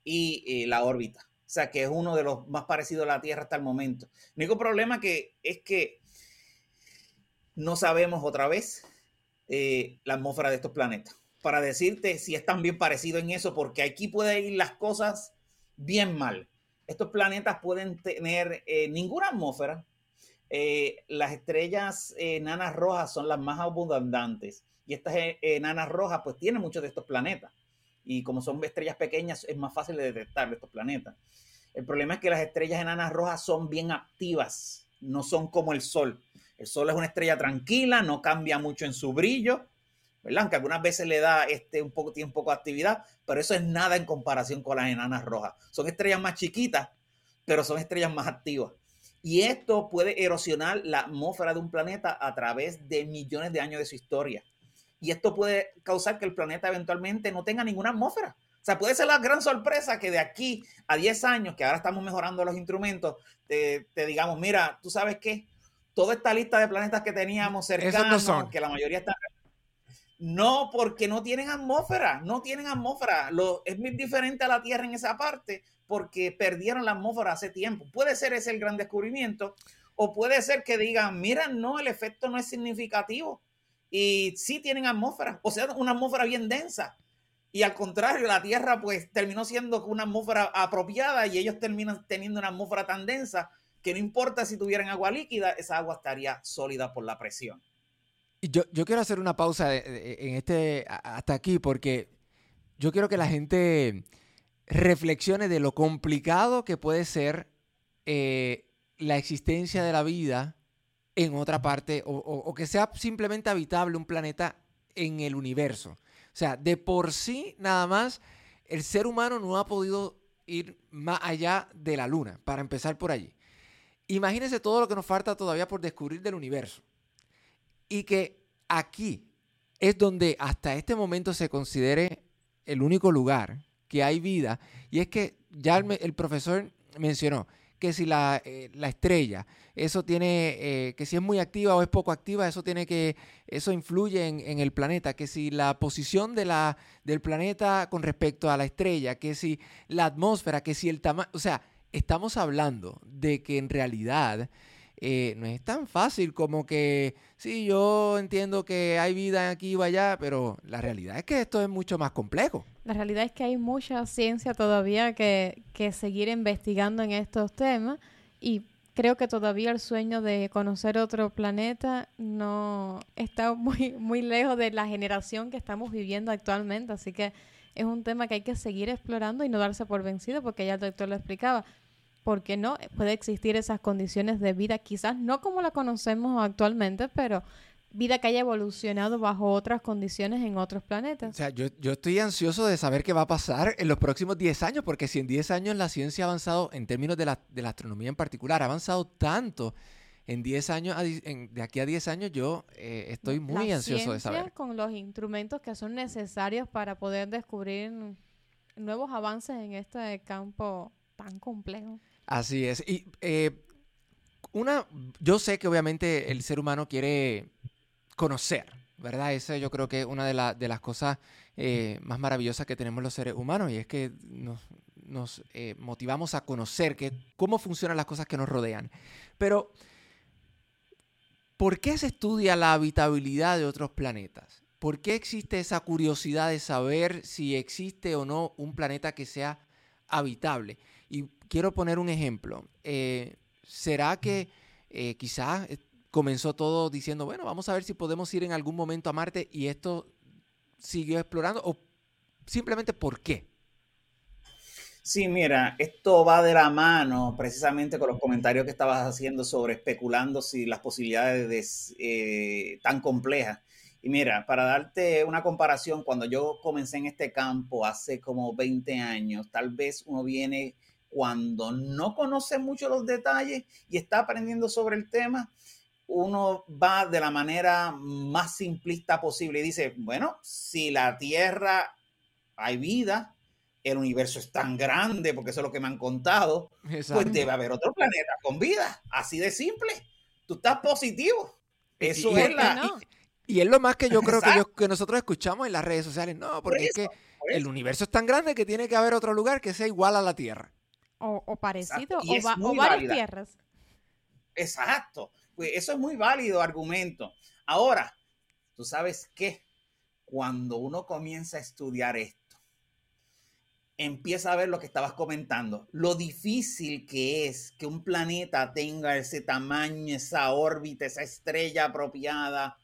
y la órbita. O sea, que es uno de los más parecidos a la Tierra hasta el momento. El único problema que es que no sabemos otra vez eh, la atmósfera de estos planetas. Para decirte si es tan bien parecido en eso, porque aquí pueden ir las cosas bien mal. Estos planetas pueden tener eh, ninguna atmósfera, eh, las estrellas enanas rojas son las más abundantes y estas enanas rojas pues tienen muchos de estos planetas y como son estrellas pequeñas es más fácil de detectar estos planetas. El problema es que las estrellas enanas rojas son bien activas, no son como el Sol. El Sol es una estrella tranquila, no cambia mucho en su brillo, ¿verdad? Aunque algunas veces le da este, un poco, tiene un poco de actividad, pero eso es nada en comparación con las enanas rojas. Son estrellas más chiquitas, pero son estrellas más activas. Y esto puede erosionar la atmósfera de un planeta a través de millones de años de su historia. Y esto puede causar que el planeta eventualmente no tenga ninguna atmósfera. O sea, puede ser la gran sorpresa que de aquí a 10 años, que ahora estamos mejorando los instrumentos, te, te digamos, mira, tú sabes qué, toda esta lista de planetas que teníamos cercanos, no son. que la mayoría están... No, porque no tienen atmósfera, no tienen atmósfera. Lo, es muy diferente a la Tierra en esa parte, porque perdieron la atmósfera hace tiempo. Puede ser ese el gran descubrimiento, o puede ser que digan, mira, no, el efecto no es significativo. Y sí tienen atmósfera, o sea, una atmósfera bien densa. Y al contrario, la Tierra pues terminó siendo una atmósfera apropiada y ellos terminan teniendo una atmósfera tan densa que no importa si tuvieran agua líquida, esa agua estaría sólida por la presión. Yo, yo quiero hacer una pausa de- de- en este hasta aquí porque yo quiero que la gente reflexione de lo complicado que puede ser eh, la existencia de la vida en otra parte o que sea simplemente habitable un planeta en el universo. O sea, de por sí nada más el ser humano no ha podido ir más allá de la luna, para empezar por allí. Imagínense todo lo que nos falta todavía por descubrir del universo. Y que aquí es donde hasta este momento se considere el único lugar que hay vida. Y es que ya el, profesor mencionó que si la, eh, la estrella, eso tiene, eh, que si es muy activa o es poco activa, eso tiene que, eso influye en, en el planeta, que si la posición de la, del planeta con respecto a la estrella, que si la atmósfera, que si el tamaño, o sea, estamos hablando de que en realidad eh, no es tan fácil como que, sí, yo entiendo que hay vida aquí o allá, pero la realidad es que esto es mucho más complejo. La realidad es que hay mucha ciencia todavía que, que seguir investigando en estos temas y creo que todavía el sueño de conocer otro planeta no está muy, muy lejos de la generación que estamos viviendo actualmente, así que es un tema que hay que seguir explorando y no darse por vencido porque ya el doctor lo explicaba. Porque no puede existir esas condiciones de vida, quizás no como la conocemos actualmente, pero vida que haya evolucionado bajo otras condiciones en otros O planetas. sea, yo, yo estoy ansioso de saber qué va a pasar en los próximos 10 años, porque si en 10 años la ciencia ha avanzado, en términos de la, de la astronomía en particular, ha avanzado tanto, en 10 años, en- de aquí a 10 años yo eh, estoy muy La ansioso de saber. con los instrumentos que son necesarios para poder descubrir nuevos avances en este campo tan complejo. Así es. Y eh, una, yo sé que obviamente el ser humano quiere conocer, ¿verdad? Esa yo creo que es una de, la- de las cosas eh, más maravillosas que tenemos los seres humanos y es que nos, nos, eh, motivamos a conocer que, cómo funcionan las cosas que nos rodean. Pero ¿Por qué se estudia la habitabilidad de otros planetas? ¿Por qué existe esa curiosidad de saber si existe o no un planeta que sea habitable? Y quiero poner un ejemplo. Eh, ¿Será que eh, quizás eh, comenzó todo diciendo, bueno, vamos a ver si podemos ir en algún momento a Marte y esto siguió explorando? ¿O simplemente por qué? Sí, mira, esto va de la mano precisamente con los comentarios que estabas haciendo sobre especulando si las posibilidades eh, tan complejas. Y mira, para darte una comparación, cuando yo comencé en este campo hace como 20 años, tal vez uno viene cuando no conoce mucho los detalles y está aprendiendo sobre el tema, uno va de la manera más simplista posible y dice, bueno, si la Tierra hay vida, el universo es tan grande, porque eso es lo que me han contado, pues debe haber otro planeta con vida, así de simple. Tú estás positivo. Eso es la... Y, es lo más que yo creo que, que, nosotros escuchamos en las redes sociales. No, porque es que el universo es tan grande que tiene que haber otro lugar que sea igual a la Tierra. O, parecido, o, varias tierras. Exacto. Pues eso es muy válido argumento. Ahora, tú sabes qué, cuando uno comienza a estudiar esto, empieza a ver lo que estabas comentando, lo difícil que es que un planeta tenga ese tamaño, esa órbita, esa estrella apropiada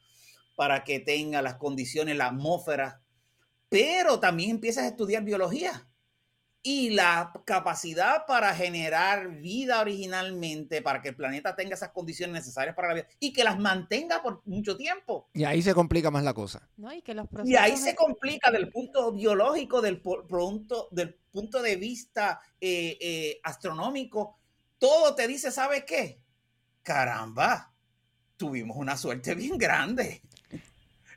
para que tenga las condiciones, la atmósfera, pero también empiezas a estudiar biología y la capacidad para generar vida originalmente, para que el planeta tenga esas condiciones necesarias para la vida y que las mantenga por mucho tiempo. Y ahí se complica más la cosa. y, ahí se complica del punto biológico, del punto, del punto de vista eh, eh, astronómico. Todo te dice, ¿sabes qué? Caramba, tuvimos una suerte bien grande.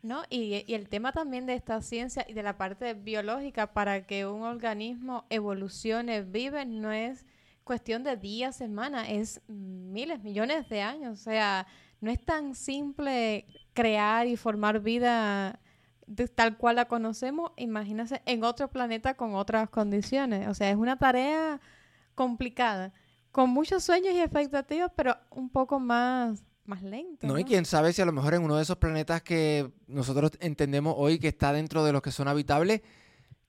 ¿No? Y, el tema también de esta ciencia y de la parte biológica para que un organismo evolucione, vive, no es cuestión de días, semanas, es miles, millones de años. O sea, no es tan simple crear y formar vida tal cual la conocemos, imagínense en otro planeta con otras condiciones. O sea, es una tarea complicada, con muchos sueños y expectativas, pero un poco más más lento. No, y quién sabe si a lo mejor en uno de esos planetas que nosotros entendemos hoy que está dentro de los que son habitables,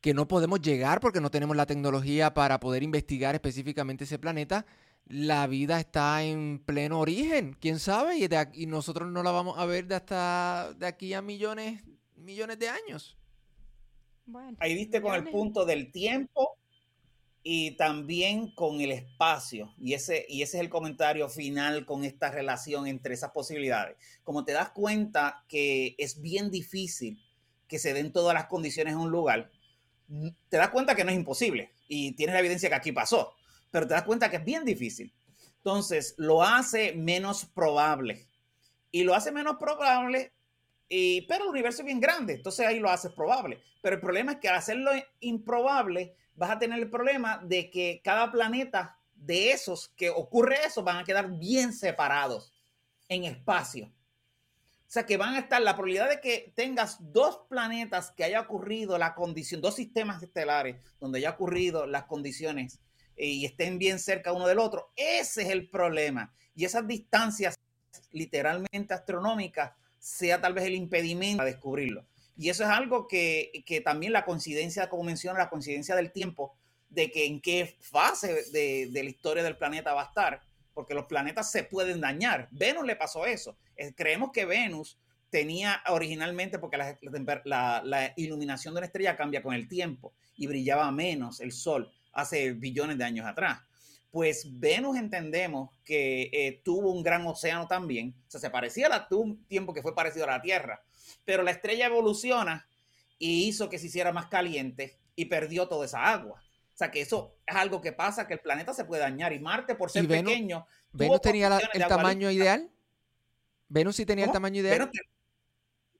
que no podemos llegar porque no tenemos la tecnología para poder investigar específicamente ese planeta, la vida está en pleno origen, quién sabe, y, y nosotros no la vamos a ver de hasta de aquí a millones, millones de años. Bueno, Ahí viste con el punto del tiempo y también con el espacio. Y ese, y ese es el comentario final con esta relación entre esas posibilidades. Como te das cuenta que es bien difícil que se den todas las condiciones en un lugar, te das cuenta que no es imposible y tienes la evidencia que aquí pasó, pero te das cuenta que es bien difícil. Entonces, lo hace menos probable. Y lo hace menos probable, y, pero el universo es bien grande, entonces ahí lo haces probable. Pero el problema es que al hacerlo improbable, vas a tener el problema de que cada planeta de esos que ocurre eso van a quedar bien separados en espacio. O sea que van a estar la probabilidad de que tengas dos planetas que haya ocurrido la condición, dos sistemas estelares donde haya ocurrido las condiciones eh, y estén bien cerca uno del otro. Ese es el problema. Y esas distancias literalmente astronómicas sea tal vez el impedimento a descubrirlo. Y eso es algo que, también la coincidencia, como menciona, la coincidencia del tiempo, de que en qué fase de, la historia del planeta va a estar, porque los planetas se pueden dañar. Venus le pasó eso. creemos que Venus tenía originalmente, porque la, la, iluminación de una estrella cambia con el tiempo y brillaba menos el Sol hace billones de años atrás. Pues Venus entendemos que eh, tuvo un gran océano también, o sea, se parecía a tuvo un tiempo que fue parecido a la Tierra, pero la estrella evoluciona y hizo que se hiciera más caliente y perdió toda esa agua. O sea que eso es algo que pasa, que el planeta se puede dañar y Marte por ser pequeño. ¿Venus tenía el tamaño ideal? ¿Venus sí tenía el tamaño ideal?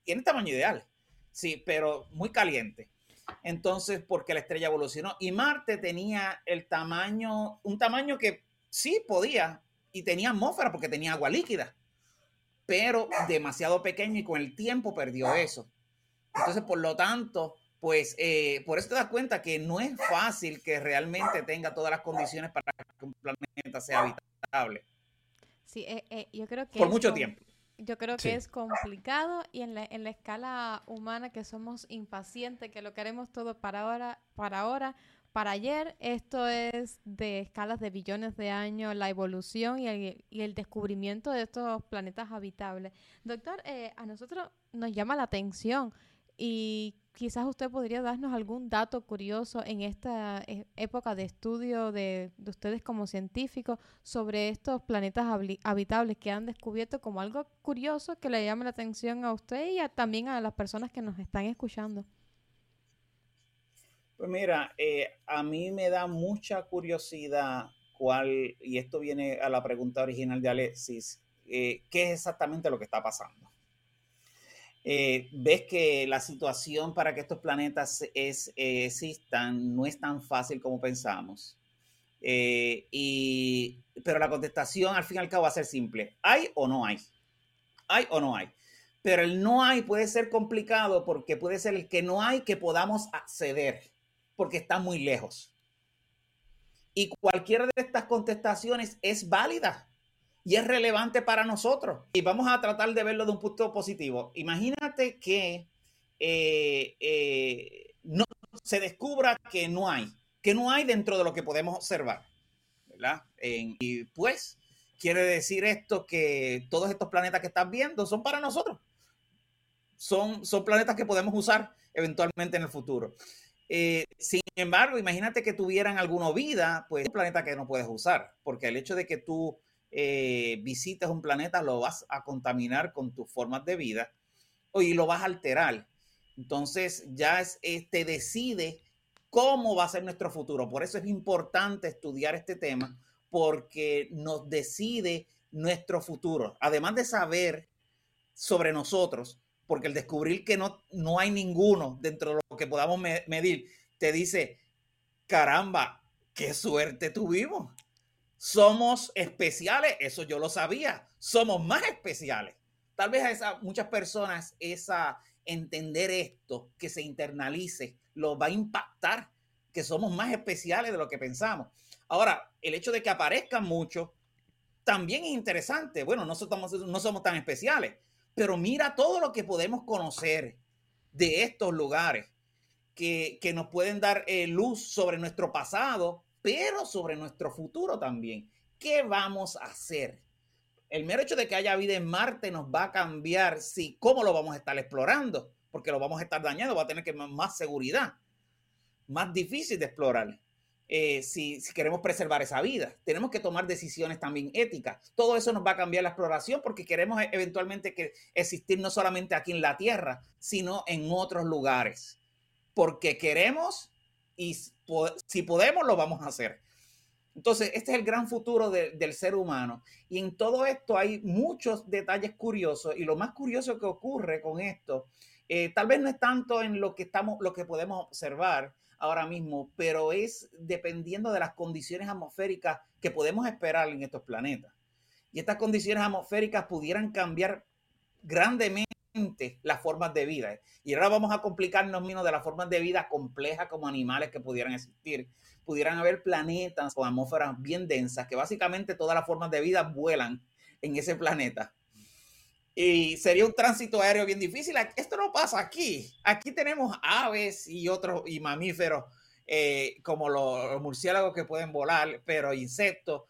tiene el tamaño ideal, sí, pero muy caliente. Entonces, porque la estrella evolucionó. Y Marte tenía el tamaño, un tamaño que sí podía y tenía atmósfera porque tenía agua líquida pero demasiado pequeño y con el tiempo perdió eso. Entonces, por lo tanto, pues eh, por eso te das cuenta que no es fácil que realmente tenga todas las condiciones para que un planeta sea habitable. Sí, eh, eh, yo creo que... Por mucho tiempo. yo creo que es complicado y en la, en la escala humana que somos impacientes, que lo queremos todo para ahora, para ahora, para ayer, esto es de escalas de billones de años, la evolución y el, y el descubrimiento de estos planetas habitables. Doctor, eh, a nosotros nos llama la atención y quizás usted podría darnos algún dato curioso en esta eh, época de estudio de, ustedes como científicos sobre estos planetas habitables que han descubierto como algo curioso que le llame la atención a usted y también a las personas que nos están escuchando. Pues mira, eh, a mí me da mucha curiosidad cuál, y esto viene a la pregunta original de Alexis, eh, ¿qué es exactamente lo que está pasando? Eh, ves que la situación para que estos planetas existan no es tan fácil como pensamos. Y, pero la contestación al fin y al cabo va a ser simple. ¿Hay o no hay? ¿Hay o no hay? Pero el no hay puede ser complicado porque puede ser el que no hay que podamos acceder porque está muy lejos. Y cualquiera de estas contestaciones es válida y es relevante para nosotros. Y vamos a tratar de verlo de un punto positivo. Imagínate que eh, eh, no, se descubra que no hay, que no hay dentro de lo que podemos observar. ¿verdad? y pues quiere decir esto que todos estos planetas que estás viendo son para nosotros. Son, son planetas que podemos usar eventualmente en el futuro. Eh, sin embargo, imagínate que tuvieran alguna vida, pues es un planeta que no puedes usar, porque el hecho de que tú eh, visitas un planeta, lo vas a contaminar con tus formas de vida y lo vas a alterar. Entonces ya es, te decide cómo va a ser nuestro futuro. Por eso es importante estudiar este tema, porque nos decide nuestro futuro. Además de saber sobre nosotros, porque el descubrir que no, no hay ninguno dentro de lo que podamos medir, te dice, caramba, qué suerte tuvimos somos especiales, eso yo lo sabía, somos más especiales. Tal vez a esa, muchas personas esa entender esto, que se internalice, lo va a impactar, que somos más especiales de lo que pensamos. Ahora, el hecho de que aparezcan muchos también es interesante. Bueno, no somos, no somos tan especiales, pero mira todo lo que podemos conocer de estos lugares que, que nos pueden dar eh, luz sobre nuestro pasado pero sobre nuestro futuro también. ¿Qué vamos a hacer? El mero hecho de que haya vida en Marte nos va a cambiar si cómo lo vamos a estar explorando, porque lo vamos a estar dañando, va a tener que más seguridad, más difícil de explorar. Eh, si, si, queremos preservar esa vida. Tenemos que tomar decisiones también éticas. Todo eso nos va a cambiar la exploración porque queremos e, eventualmente que existir no solamente aquí en la Tierra, sino en otros lugares. Porque queremos y si podemos, lo vamos a hacer. Entonces, este es el gran futuro del ser humano. Y en todo esto hay muchos detalles curiosos. Y lo más curioso que ocurre con esto, eh, tal vez no es tanto en lo que, estamos, lo que podemos observar ahora mismo, pero es dependiendo de las condiciones atmosféricas que podemos esperar en estos planetas. Y estas condiciones atmosféricas pudieran cambiar grandemente las formas de vida. Y ahora vamos a complicarnos menos de las formas de vida complejas como animales que pudieran existir. Pudieran haber planetas o atmósferas bien densas, que básicamente todas las formas de vida vuelan en ese planeta. Y sería un tránsito aéreo bien difícil. Esto no pasa aquí. Aquí tenemos aves y otros y mamíferos eh, como los murciélagos que pueden volar, pero insectos.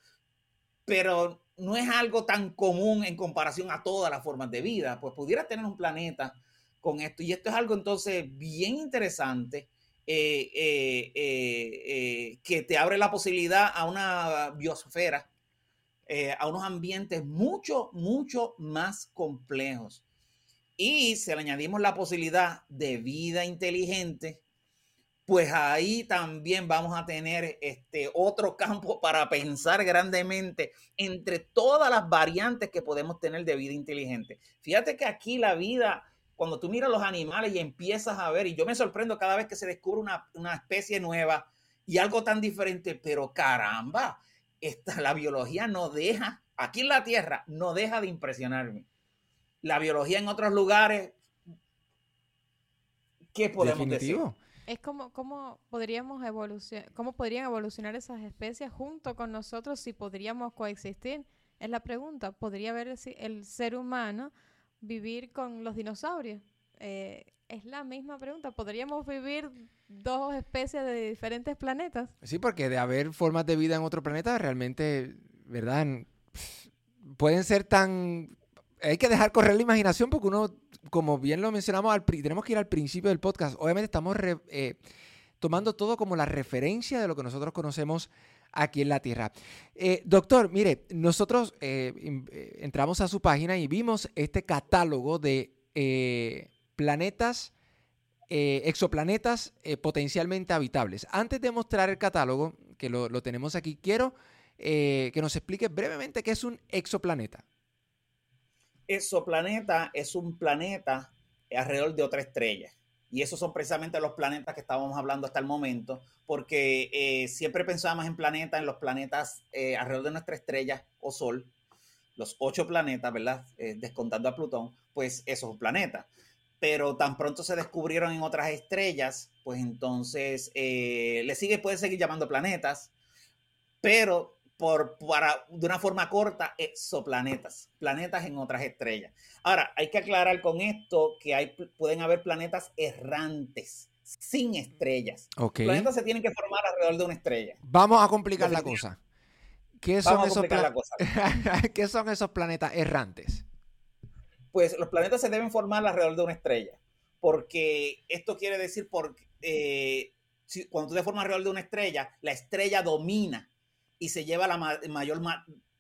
Pero no es algo tan común en comparación a todas las formas de vida, pues pudiera tener un planeta con esto. Y esto es algo entonces bien interesante eh, eh, eh, que te abre la posibilidad a una biosfera, a unos ambientes mucho, mucho más complejos. Y si le añadimos la posibilidad de vida inteligente, pues ahí también vamos a tener este otro campo para pensar grandemente entre todas las variantes que podemos tener de vida inteligente. Fíjate que aquí la vida, cuando tú miras los animales y empiezas a ver, y yo me sorprendo cada vez que se descubre una, especie nueva y algo tan diferente, pero caramba, esta, la biología no deja, aquí en la Tierra, no deja de impresionarme. La biología en otros lugares, ¿qué podemos decir? Es como cómo podríamos evolucionar, cómo podrían evolucionar esas especies junto con nosotros si podríamos coexistir. es la pregunta, ¿podría haber el ser humano vivir con los dinosaurios? Eh, es la misma pregunta. ¿Podríamos vivir dos especies de diferentes planetas? Sí, porque de haber formas de vida en otro planeta, realmente, ¿verdad? Pueden ser tan... Hay que dejar correr la imaginación porque uno, como bien lo mencionamos, al tenemos que ir al principio del podcast. Obviamente estamos eh, tomando todo como la referencia de lo que nosotros conocemos aquí en la Tierra. Eh, doctor, mire, nosotros entramos a su página y vimos este catálogo de planetas, eh, exoplanetas eh, potencialmente habitables. Antes de mostrar el catálogo, que lo, tenemos aquí, quiero eh, que nos explique brevemente qué es un exoplaneta. Exoplaneta es un planeta alrededor de otra estrella. Y esos son precisamente los planetas que estábamos hablando hasta el momento, porque siempre pensábamos en planetas, en los planetas alrededor de nuestra estrella o Sol, los ocho planetas, ¿verdad? descontando a Plutón, pues esos planetas pero tan pronto se descubrieron en otras estrellas, pues entonces eh, le sigue, puede seguir llamando planetas, pero por, para, de una forma corta, exoplanetas, planetas en otras estrellas. Ahora, hay que aclarar con esto que hay, pueden haber planetas errantes, sin estrellas. Okay. Los planetas se tienen que formar alrededor de una estrella. Vamos a complicar la cosa. ¿Qué son, esos ¿Qué son esos planetas errantes? Pues los planetas se deben formar alrededor de una estrella. Porque esto quiere decir, porque eh, cuando tú te formas alrededor de una estrella, la estrella domina y se lleva la mayor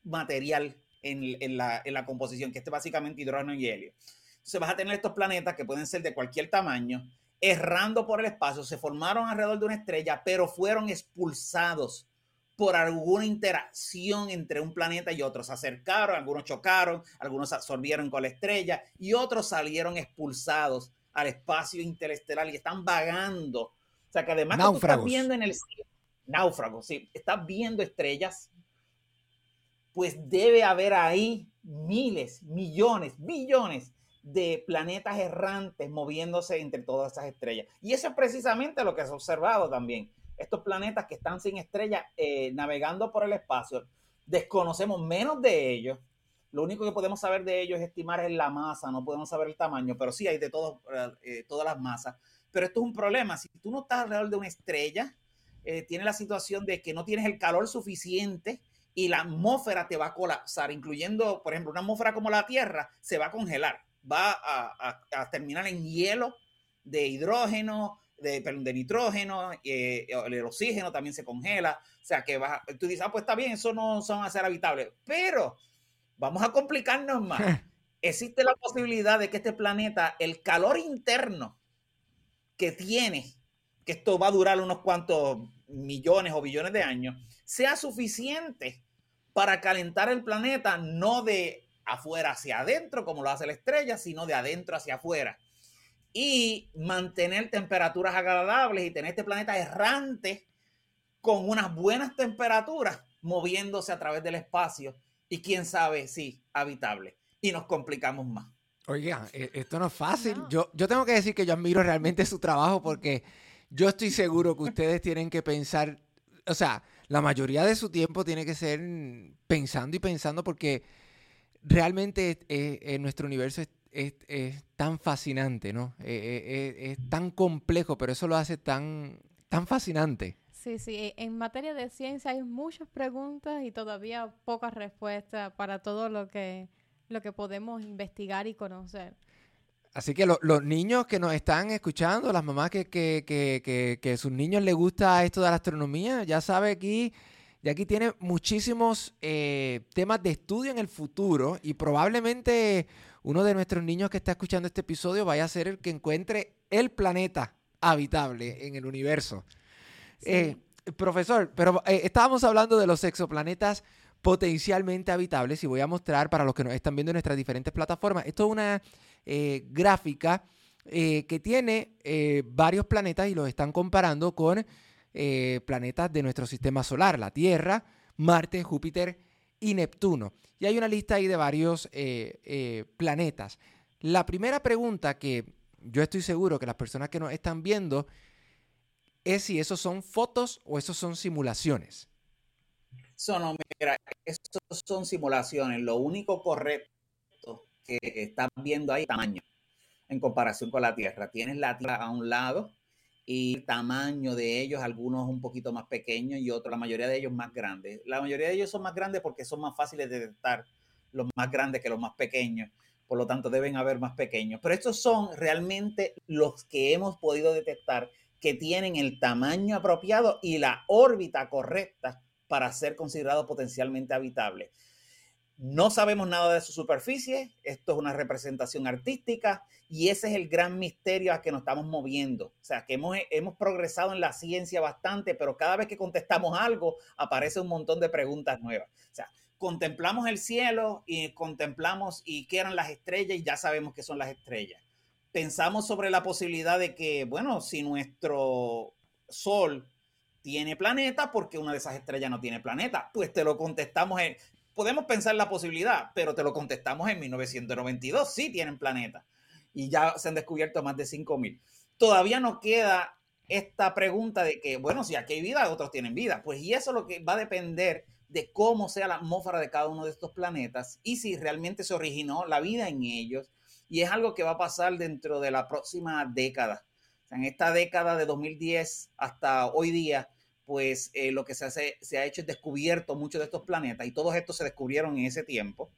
material en, la, en, la, composición, que es básicamente hidrógeno y helio. Entonces vas a tener estos planetas que pueden ser de cualquier tamaño, errando por el espacio, se formaron alrededor de una estrella, pero fueron expulsados por alguna interacción entre un planeta y otro. Se acercaron, algunos chocaron, algunos absorbieron con la estrella y otros salieron expulsados al espacio interestelar y están vagando. O sea que además que estás viendo en el náufragos, sí, estás viendo estrellas, pues debe haber ahí miles, millones, billones de planetas errantes moviéndose entre todas esas estrellas. Y eso es precisamente lo que se ha observado también estos planetas que están sin estrella eh, navegando por el espacio. Desconocemos menos de ellos. Lo único que podemos saber de ellos es estimar es la masa, no podemos saber el tamaño, pero sí hay de todos, eh, todas las masas. Pero esto es un problema. Si tú no estás alrededor de una estrella, eh, tiene la situación de que no tienes el calor suficiente y la atmósfera te va a colapsar, incluyendo, por ejemplo, una atmósfera como la Tierra, se va a congelar, va a terminar en hielo de hidrógeno, de, de nitrógeno, eh, el oxígeno también se congela. O sea que vas, tú dices, ah, pues está bien, eso no son a ser habitables. Pero vamos a complicarnos más. Existe la posibilidad de que este planeta, el calor interno que tiene, que esto va a durar unos cuantos millones o billones de años, sea suficiente para calentar el planeta, no de afuera hacia adentro, como lo hace la estrella, sino de adentro hacia afuera y mantener temperaturas agradables y tener este planeta errante con unas buenas temperaturas moviéndose a través del espacio y quién sabe si habitable. Y nos complicamos más. Oiga, e, esto no es fácil. Yo, yo tengo que decir que yo admiro realmente su trabajo porque yo estoy seguro que ustedes tienen que pensar, o sea, la mayoría de su tiempo tiene que ser pensando y pensando porque realmente eh, nuestro universo es es, tan fascinante, ¿no? Eh, eh, eh, es, tan complejo, pero eso lo hace tan, tan fascinante. Sí, sí. En materia de ciencia hay muchas preguntas y todavía pocas respuestas para todo lo que, lo que podemos investigar y conocer. Así que los niños que nos están escuchando, las mamás que, que, que, que, sus niños les gusta esto de la astronomía, ya sabe aquí, y aquí tiene muchísimos temas de estudio en el futuro y probablemente uno de nuestros niños que está escuchando este episodio vaya a ser el que encuentre el planeta habitable en el universo. Eh, profesor, pero eh, estábamos hablando de los exoplanetas potencialmente habitables y voy a mostrar para los que nos están viendo en nuestras diferentes plataformas. Esto es una eh, gráfica que tiene varios planetas y los están comparando con planetas de nuestro sistema solar, la Tierra, Marte, Júpiter y Neptuno. Y hay una lista ahí de varios eh, eh, planetas. La primera pregunta que yo estoy seguro que las personas que nos están viendo es si esos son fotos o esos son simulaciones. Son, Mira, estos son simulaciones. Lo único correcto que estás viendo ahí es tamaño en comparación con la Tierra. Tienes la Tierra a un lado y el tamaño de ellos, algunos un poquito más pequeños y otros, la mayoría de ellos más grandes. La mayoría de ellos son más grandes porque son más fáciles de detectar los más grandes que los más pequeños. Por lo tanto, deben haber más pequeños. Pero estos son realmente los que hemos podido detectar que tienen el tamaño apropiado y la órbita correcta para ser considerados potencialmente habitables. No sabemos nada de su superficie, esto es una representación artística y ese es el gran misterio a que nos estamos moviendo. O sea, que hemos, hemos progresado en la ciencia bastante, pero cada vez que contestamos algo aparece un montón de preguntas nuevas. O sea, contemplamos el cielo y contemplamos y qué eran las estrellas y ya sabemos qué son las estrellas. Pensamos sobre la posibilidad de que, bueno, si nuestro Sol tiene planeta, porque una de esas estrellas no tiene planeta? Pues te lo contestamos en, podemos pensar la posibilidad, pero te lo contestamos en 1992, sí tienen planeta. Y ya se han descubierto más de 5.000. Todavía no queda esta pregunta de que, bueno, si aquí hay vida, otros tienen vida. Pues y eso lo que va a depender de cómo sea la atmósfera de cada uno de estos planetas y si realmente se originó la vida en ellos. Y es algo que va a pasar dentro de la próxima década. en esta década de 2010 hasta hoy día, pues eh, lo que se, hace, se ha hecho es descubierto muchos de estos planetas y todos estos se descubrieron en ese tiempo.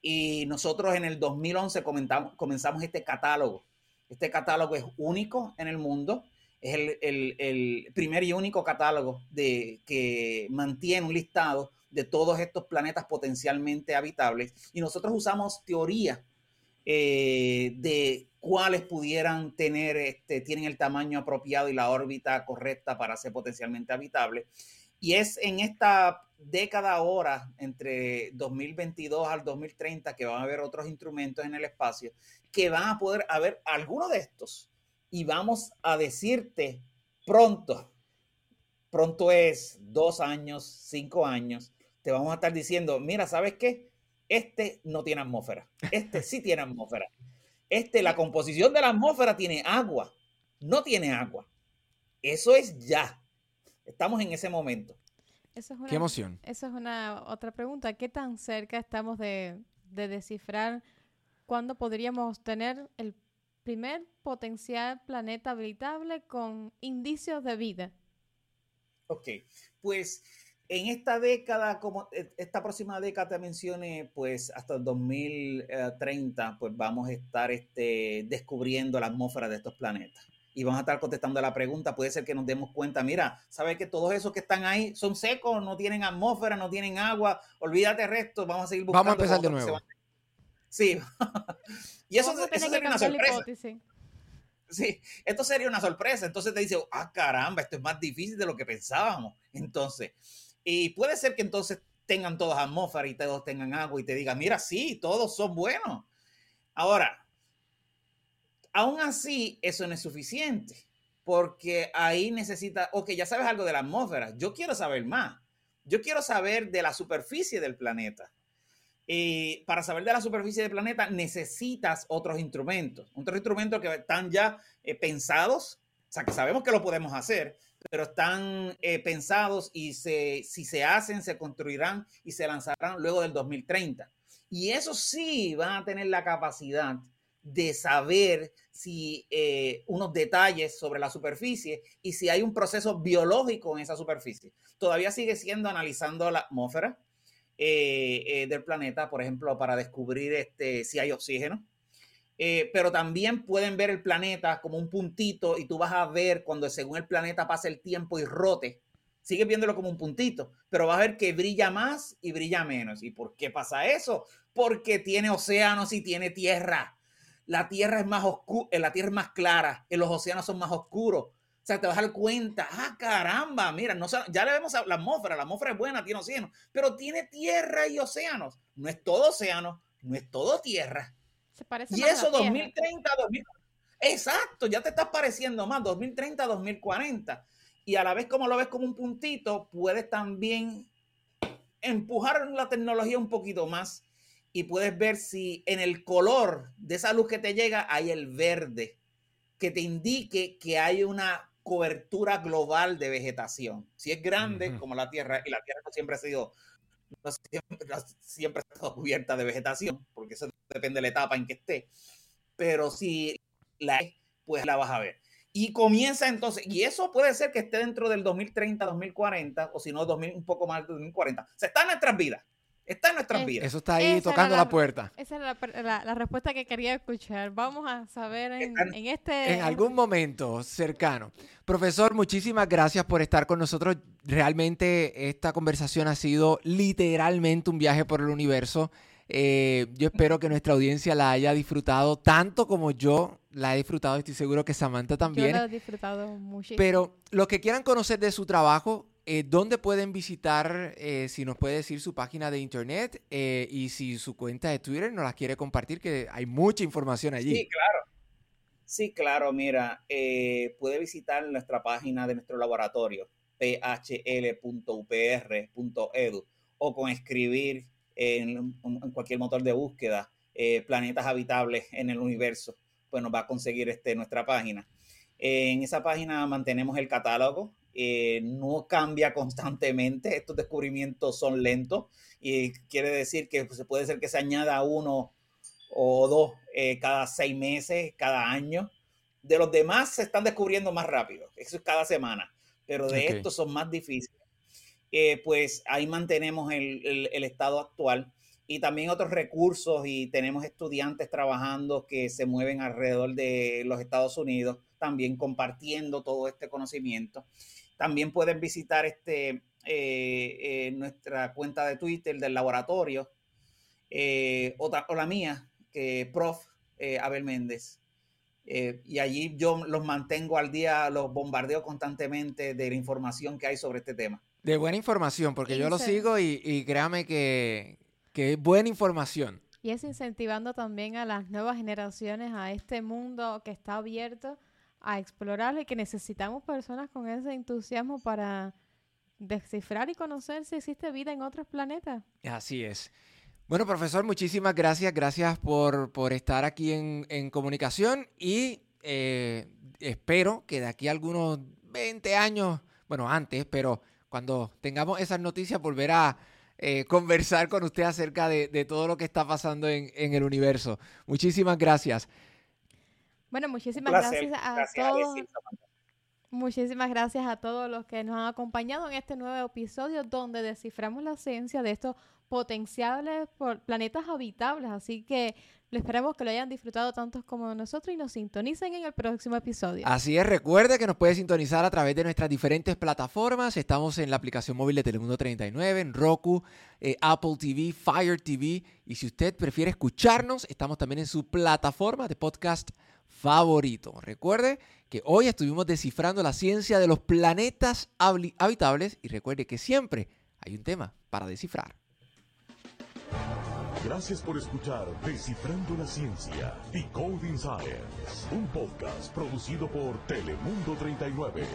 Y nosotros en el 2011 comenzamos este catálogo. Este catálogo es único en el mundo. Es el, el, primer y único catálogo de, que mantiene un listado de todos estos planetas potencialmente habitables. Y nosotros usamos teoría eh, de cuáles pudieran tener, este, tienen el tamaño apropiado y la órbita correcta para ser potencialmente habitable. Y es en esta década ahora, entre 2022 al 2030, que van a haber otros instrumentos en el espacio, que van a poder haber algunos de estos. Y vamos a decirte pronto, pronto es dos años, cinco años, te vamos a estar diciendo, mira, ¿sabes qué? Este no tiene atmósfera. Este sí tiene atmósfera. Este, la composición de la atmósfera tiene agua. No tiene agua. Eso es ya. Estamos en ese momento. Qué emoción. Eso es una otra pregunta. ¿Qué tan cerca estamos de, de descifrar cuándo podríamos tener el primer potencial planeta habitable con indicios de vida? Ok, pues en esta década, como e, esta próxima década te mencioné, pues hasta el 2030, pues vamos a estar este, descubriendo la atmósfera de estos planetas. Y vamos a estar contestando la pregunta. Puede ser que nos demos cuenta, mira, ¿sabes que todos esos que están ahí son secos, no tienen atmósfera, no tienen agua? Olvídate el resto, vamos a seguir buscando. Vamos a empezar de nuevo. Sí. y eso, eso sería una sorpresa. Sí, esto sería una sorpresa. Entonces te dice, ah, caramba, esto es más difícil de lo que pensábamos. Entonces, y puede ser que entonces tengan todos atmósfera y todos tengan agua y te digan, mira, sí, todos son buenos. Ahora, aún así, eso no es suficiente, porque ahí necesita, ok, ya sabes algo de la atmósfera, yo quiero saber más. Yo quiero saber de la superficie del planeta. Y para saber de la superficie del planeta necesitas otros instrumentos, otros instrumentos que están ya eh, pensados, o sea, que sabemos que lo podemos hacer, pero están eh, pensados y se, si se hacen, se construirán y se lanzarán luego del 2030. Y eso sí van a tener la capacidad de saber si eh, unos detalles sobre la superficie y si hay un proceso biológico en esa superficie. Todavía sigue siendo analizando la atmósfera eh, del planeta, por ejemplo, para descubrir este, si hay oxígeno, eh, pero también pueden ver el planeta como un puntito y tú vas a ver cuando según el planeta pasa el tiempo y rote, sigues viéndolo como un puntito, pero vas a ver que brilla más y brilla menos. ¿Y por qué pasa eso? Porque tiene océanos y tiene tierra. La tierra es más oscura, eh, la tierra es más clara, y los océanos son más oscuros. O sea, te vas a dar cuenta, ah, caramba, mira, no, ya le vemos a la atmósfera, la atmósfera es buena, tiene océanos, pero tiene tierra y océanos. No es todo océano, no es todo tierra y eso 2030, 2000, exacto, ya te estás pareciendo más, 2030, 2040. Y a la vez como lo ves como un puntito, puedes también empujar la tecnología un poquito más y puedes ver si en el color de esa luz que te llega hay el verde que te indique que hay una cobertura global de vegetación. Si es grande como la Tierra, y la Tierra siempre ha sido siempre, está cubierta de vegetación, porque eso depende de la etapa en que esté. Pero si la pues la vas a ver. Y comienza entonces, y eso puede ser que esté dentro del 2030, 2040, o si no, 2000, un poco más de 2040. Se está en nuestras vidas. Está en nuestras vidas. Eso está ahí tocando la, puerta. Esa es la, respuesta que quería escuchar. Vamos a saber en, este... En algún momento cercano. Profesor, muchísimas gracias por estar con nosotros. Realmente esta conversación ha sido literalmente un viaje por el universo. Eh, yo espero que nuestra audiencia la haya disfrutado tanto como yo la he disfrutado. Estoy seguro que Samantha también. Yo la he disfrutado mucho. Pero los que quieran conocer de su trabajo, eh, ¿Dónde pueden visitar, eh, si nos puede decir su página de internet eh, y si su cuenta de Twitter nos las quiere compartir, que hay mucha información allí? Sí, claro. Sí, claro, mira, puede visitar nuestra página de nuestro laboratorio, phl.upr.edu, o con escribir en, en, cualquier motor de búsqueda planetas habitables en el universo, pues nos va a conseguir este, nuestra página. en esa página mantenemos el catálogo eh, no cambia constantemente, estos descubrimientos son lentos y quiere decir que pues, se puede ser que se añada uno o dos eh, cada seis meses, cada año. De los demás se están descubriendo más rápido, eso es cada semana, pero de estos son más difíciles. Eh, pues ahí mantenemos el, estado actual y también otros recursos y tenemos estudiantes trabajando que se mueven alrededor de los Estados Unidos, también compartiendo todo este conocimiento. También pueden visitar este, eh, eh, nuestra cuenta de Twitter del laboratorio eh, o, la mía, que prof. Abel Méndez. y allí yo los mantengo al día, los bombardeo constantemente de la información que hay sobre este tema. De buena información, porque yo lo sigo y, créame que, que es buena información. Y es incentivando también a las nuevas generaciones a este mundo que está abierto a explorarlo y que necesitamos personas con ese entusiasmo para descifrar y conocer si existe vida en otros planetas. Así es. Bueno, profesor, muchísimas gracias. Gracias por, estar aquí en, comunicación y eh, espero que de aquí a algunos 20 años, bueno, antes, pero cuando tengamos esas noticias, volver a eh, conversar con usted acerca de, todo lo que está pasando en, en el universo. Muchísimas gracias. Bueno, muchísimas gracias a todos. Muchísimas gracias a todos los que nos han acompañado en este nuevo episodio donde desciframos la ciencia de estos potenciales planetas habitables. Así que esperamos que lo hayan disfrutado tantos como nosotros y nos sintonicen en el próximo episodio. Así es, recuerde que nos puede sintonizar a través de nuestras diferentes plataformas. Estamos en la aplicación móvil de Telemundo 39, en Roku, eh, Apple TV, Fire TV. Y si usted prefiere escucharnos, estamos también en su plataforma de podcast favorito. Recuerde que hoy estuvimos descifrando la ciencia de los planetas habitables y recuerde que siempre hay un tema para descifrar. Gracias por escuchar Descifrando la Ciencia, Decoding Science, un podcast producido por Telemundo 39.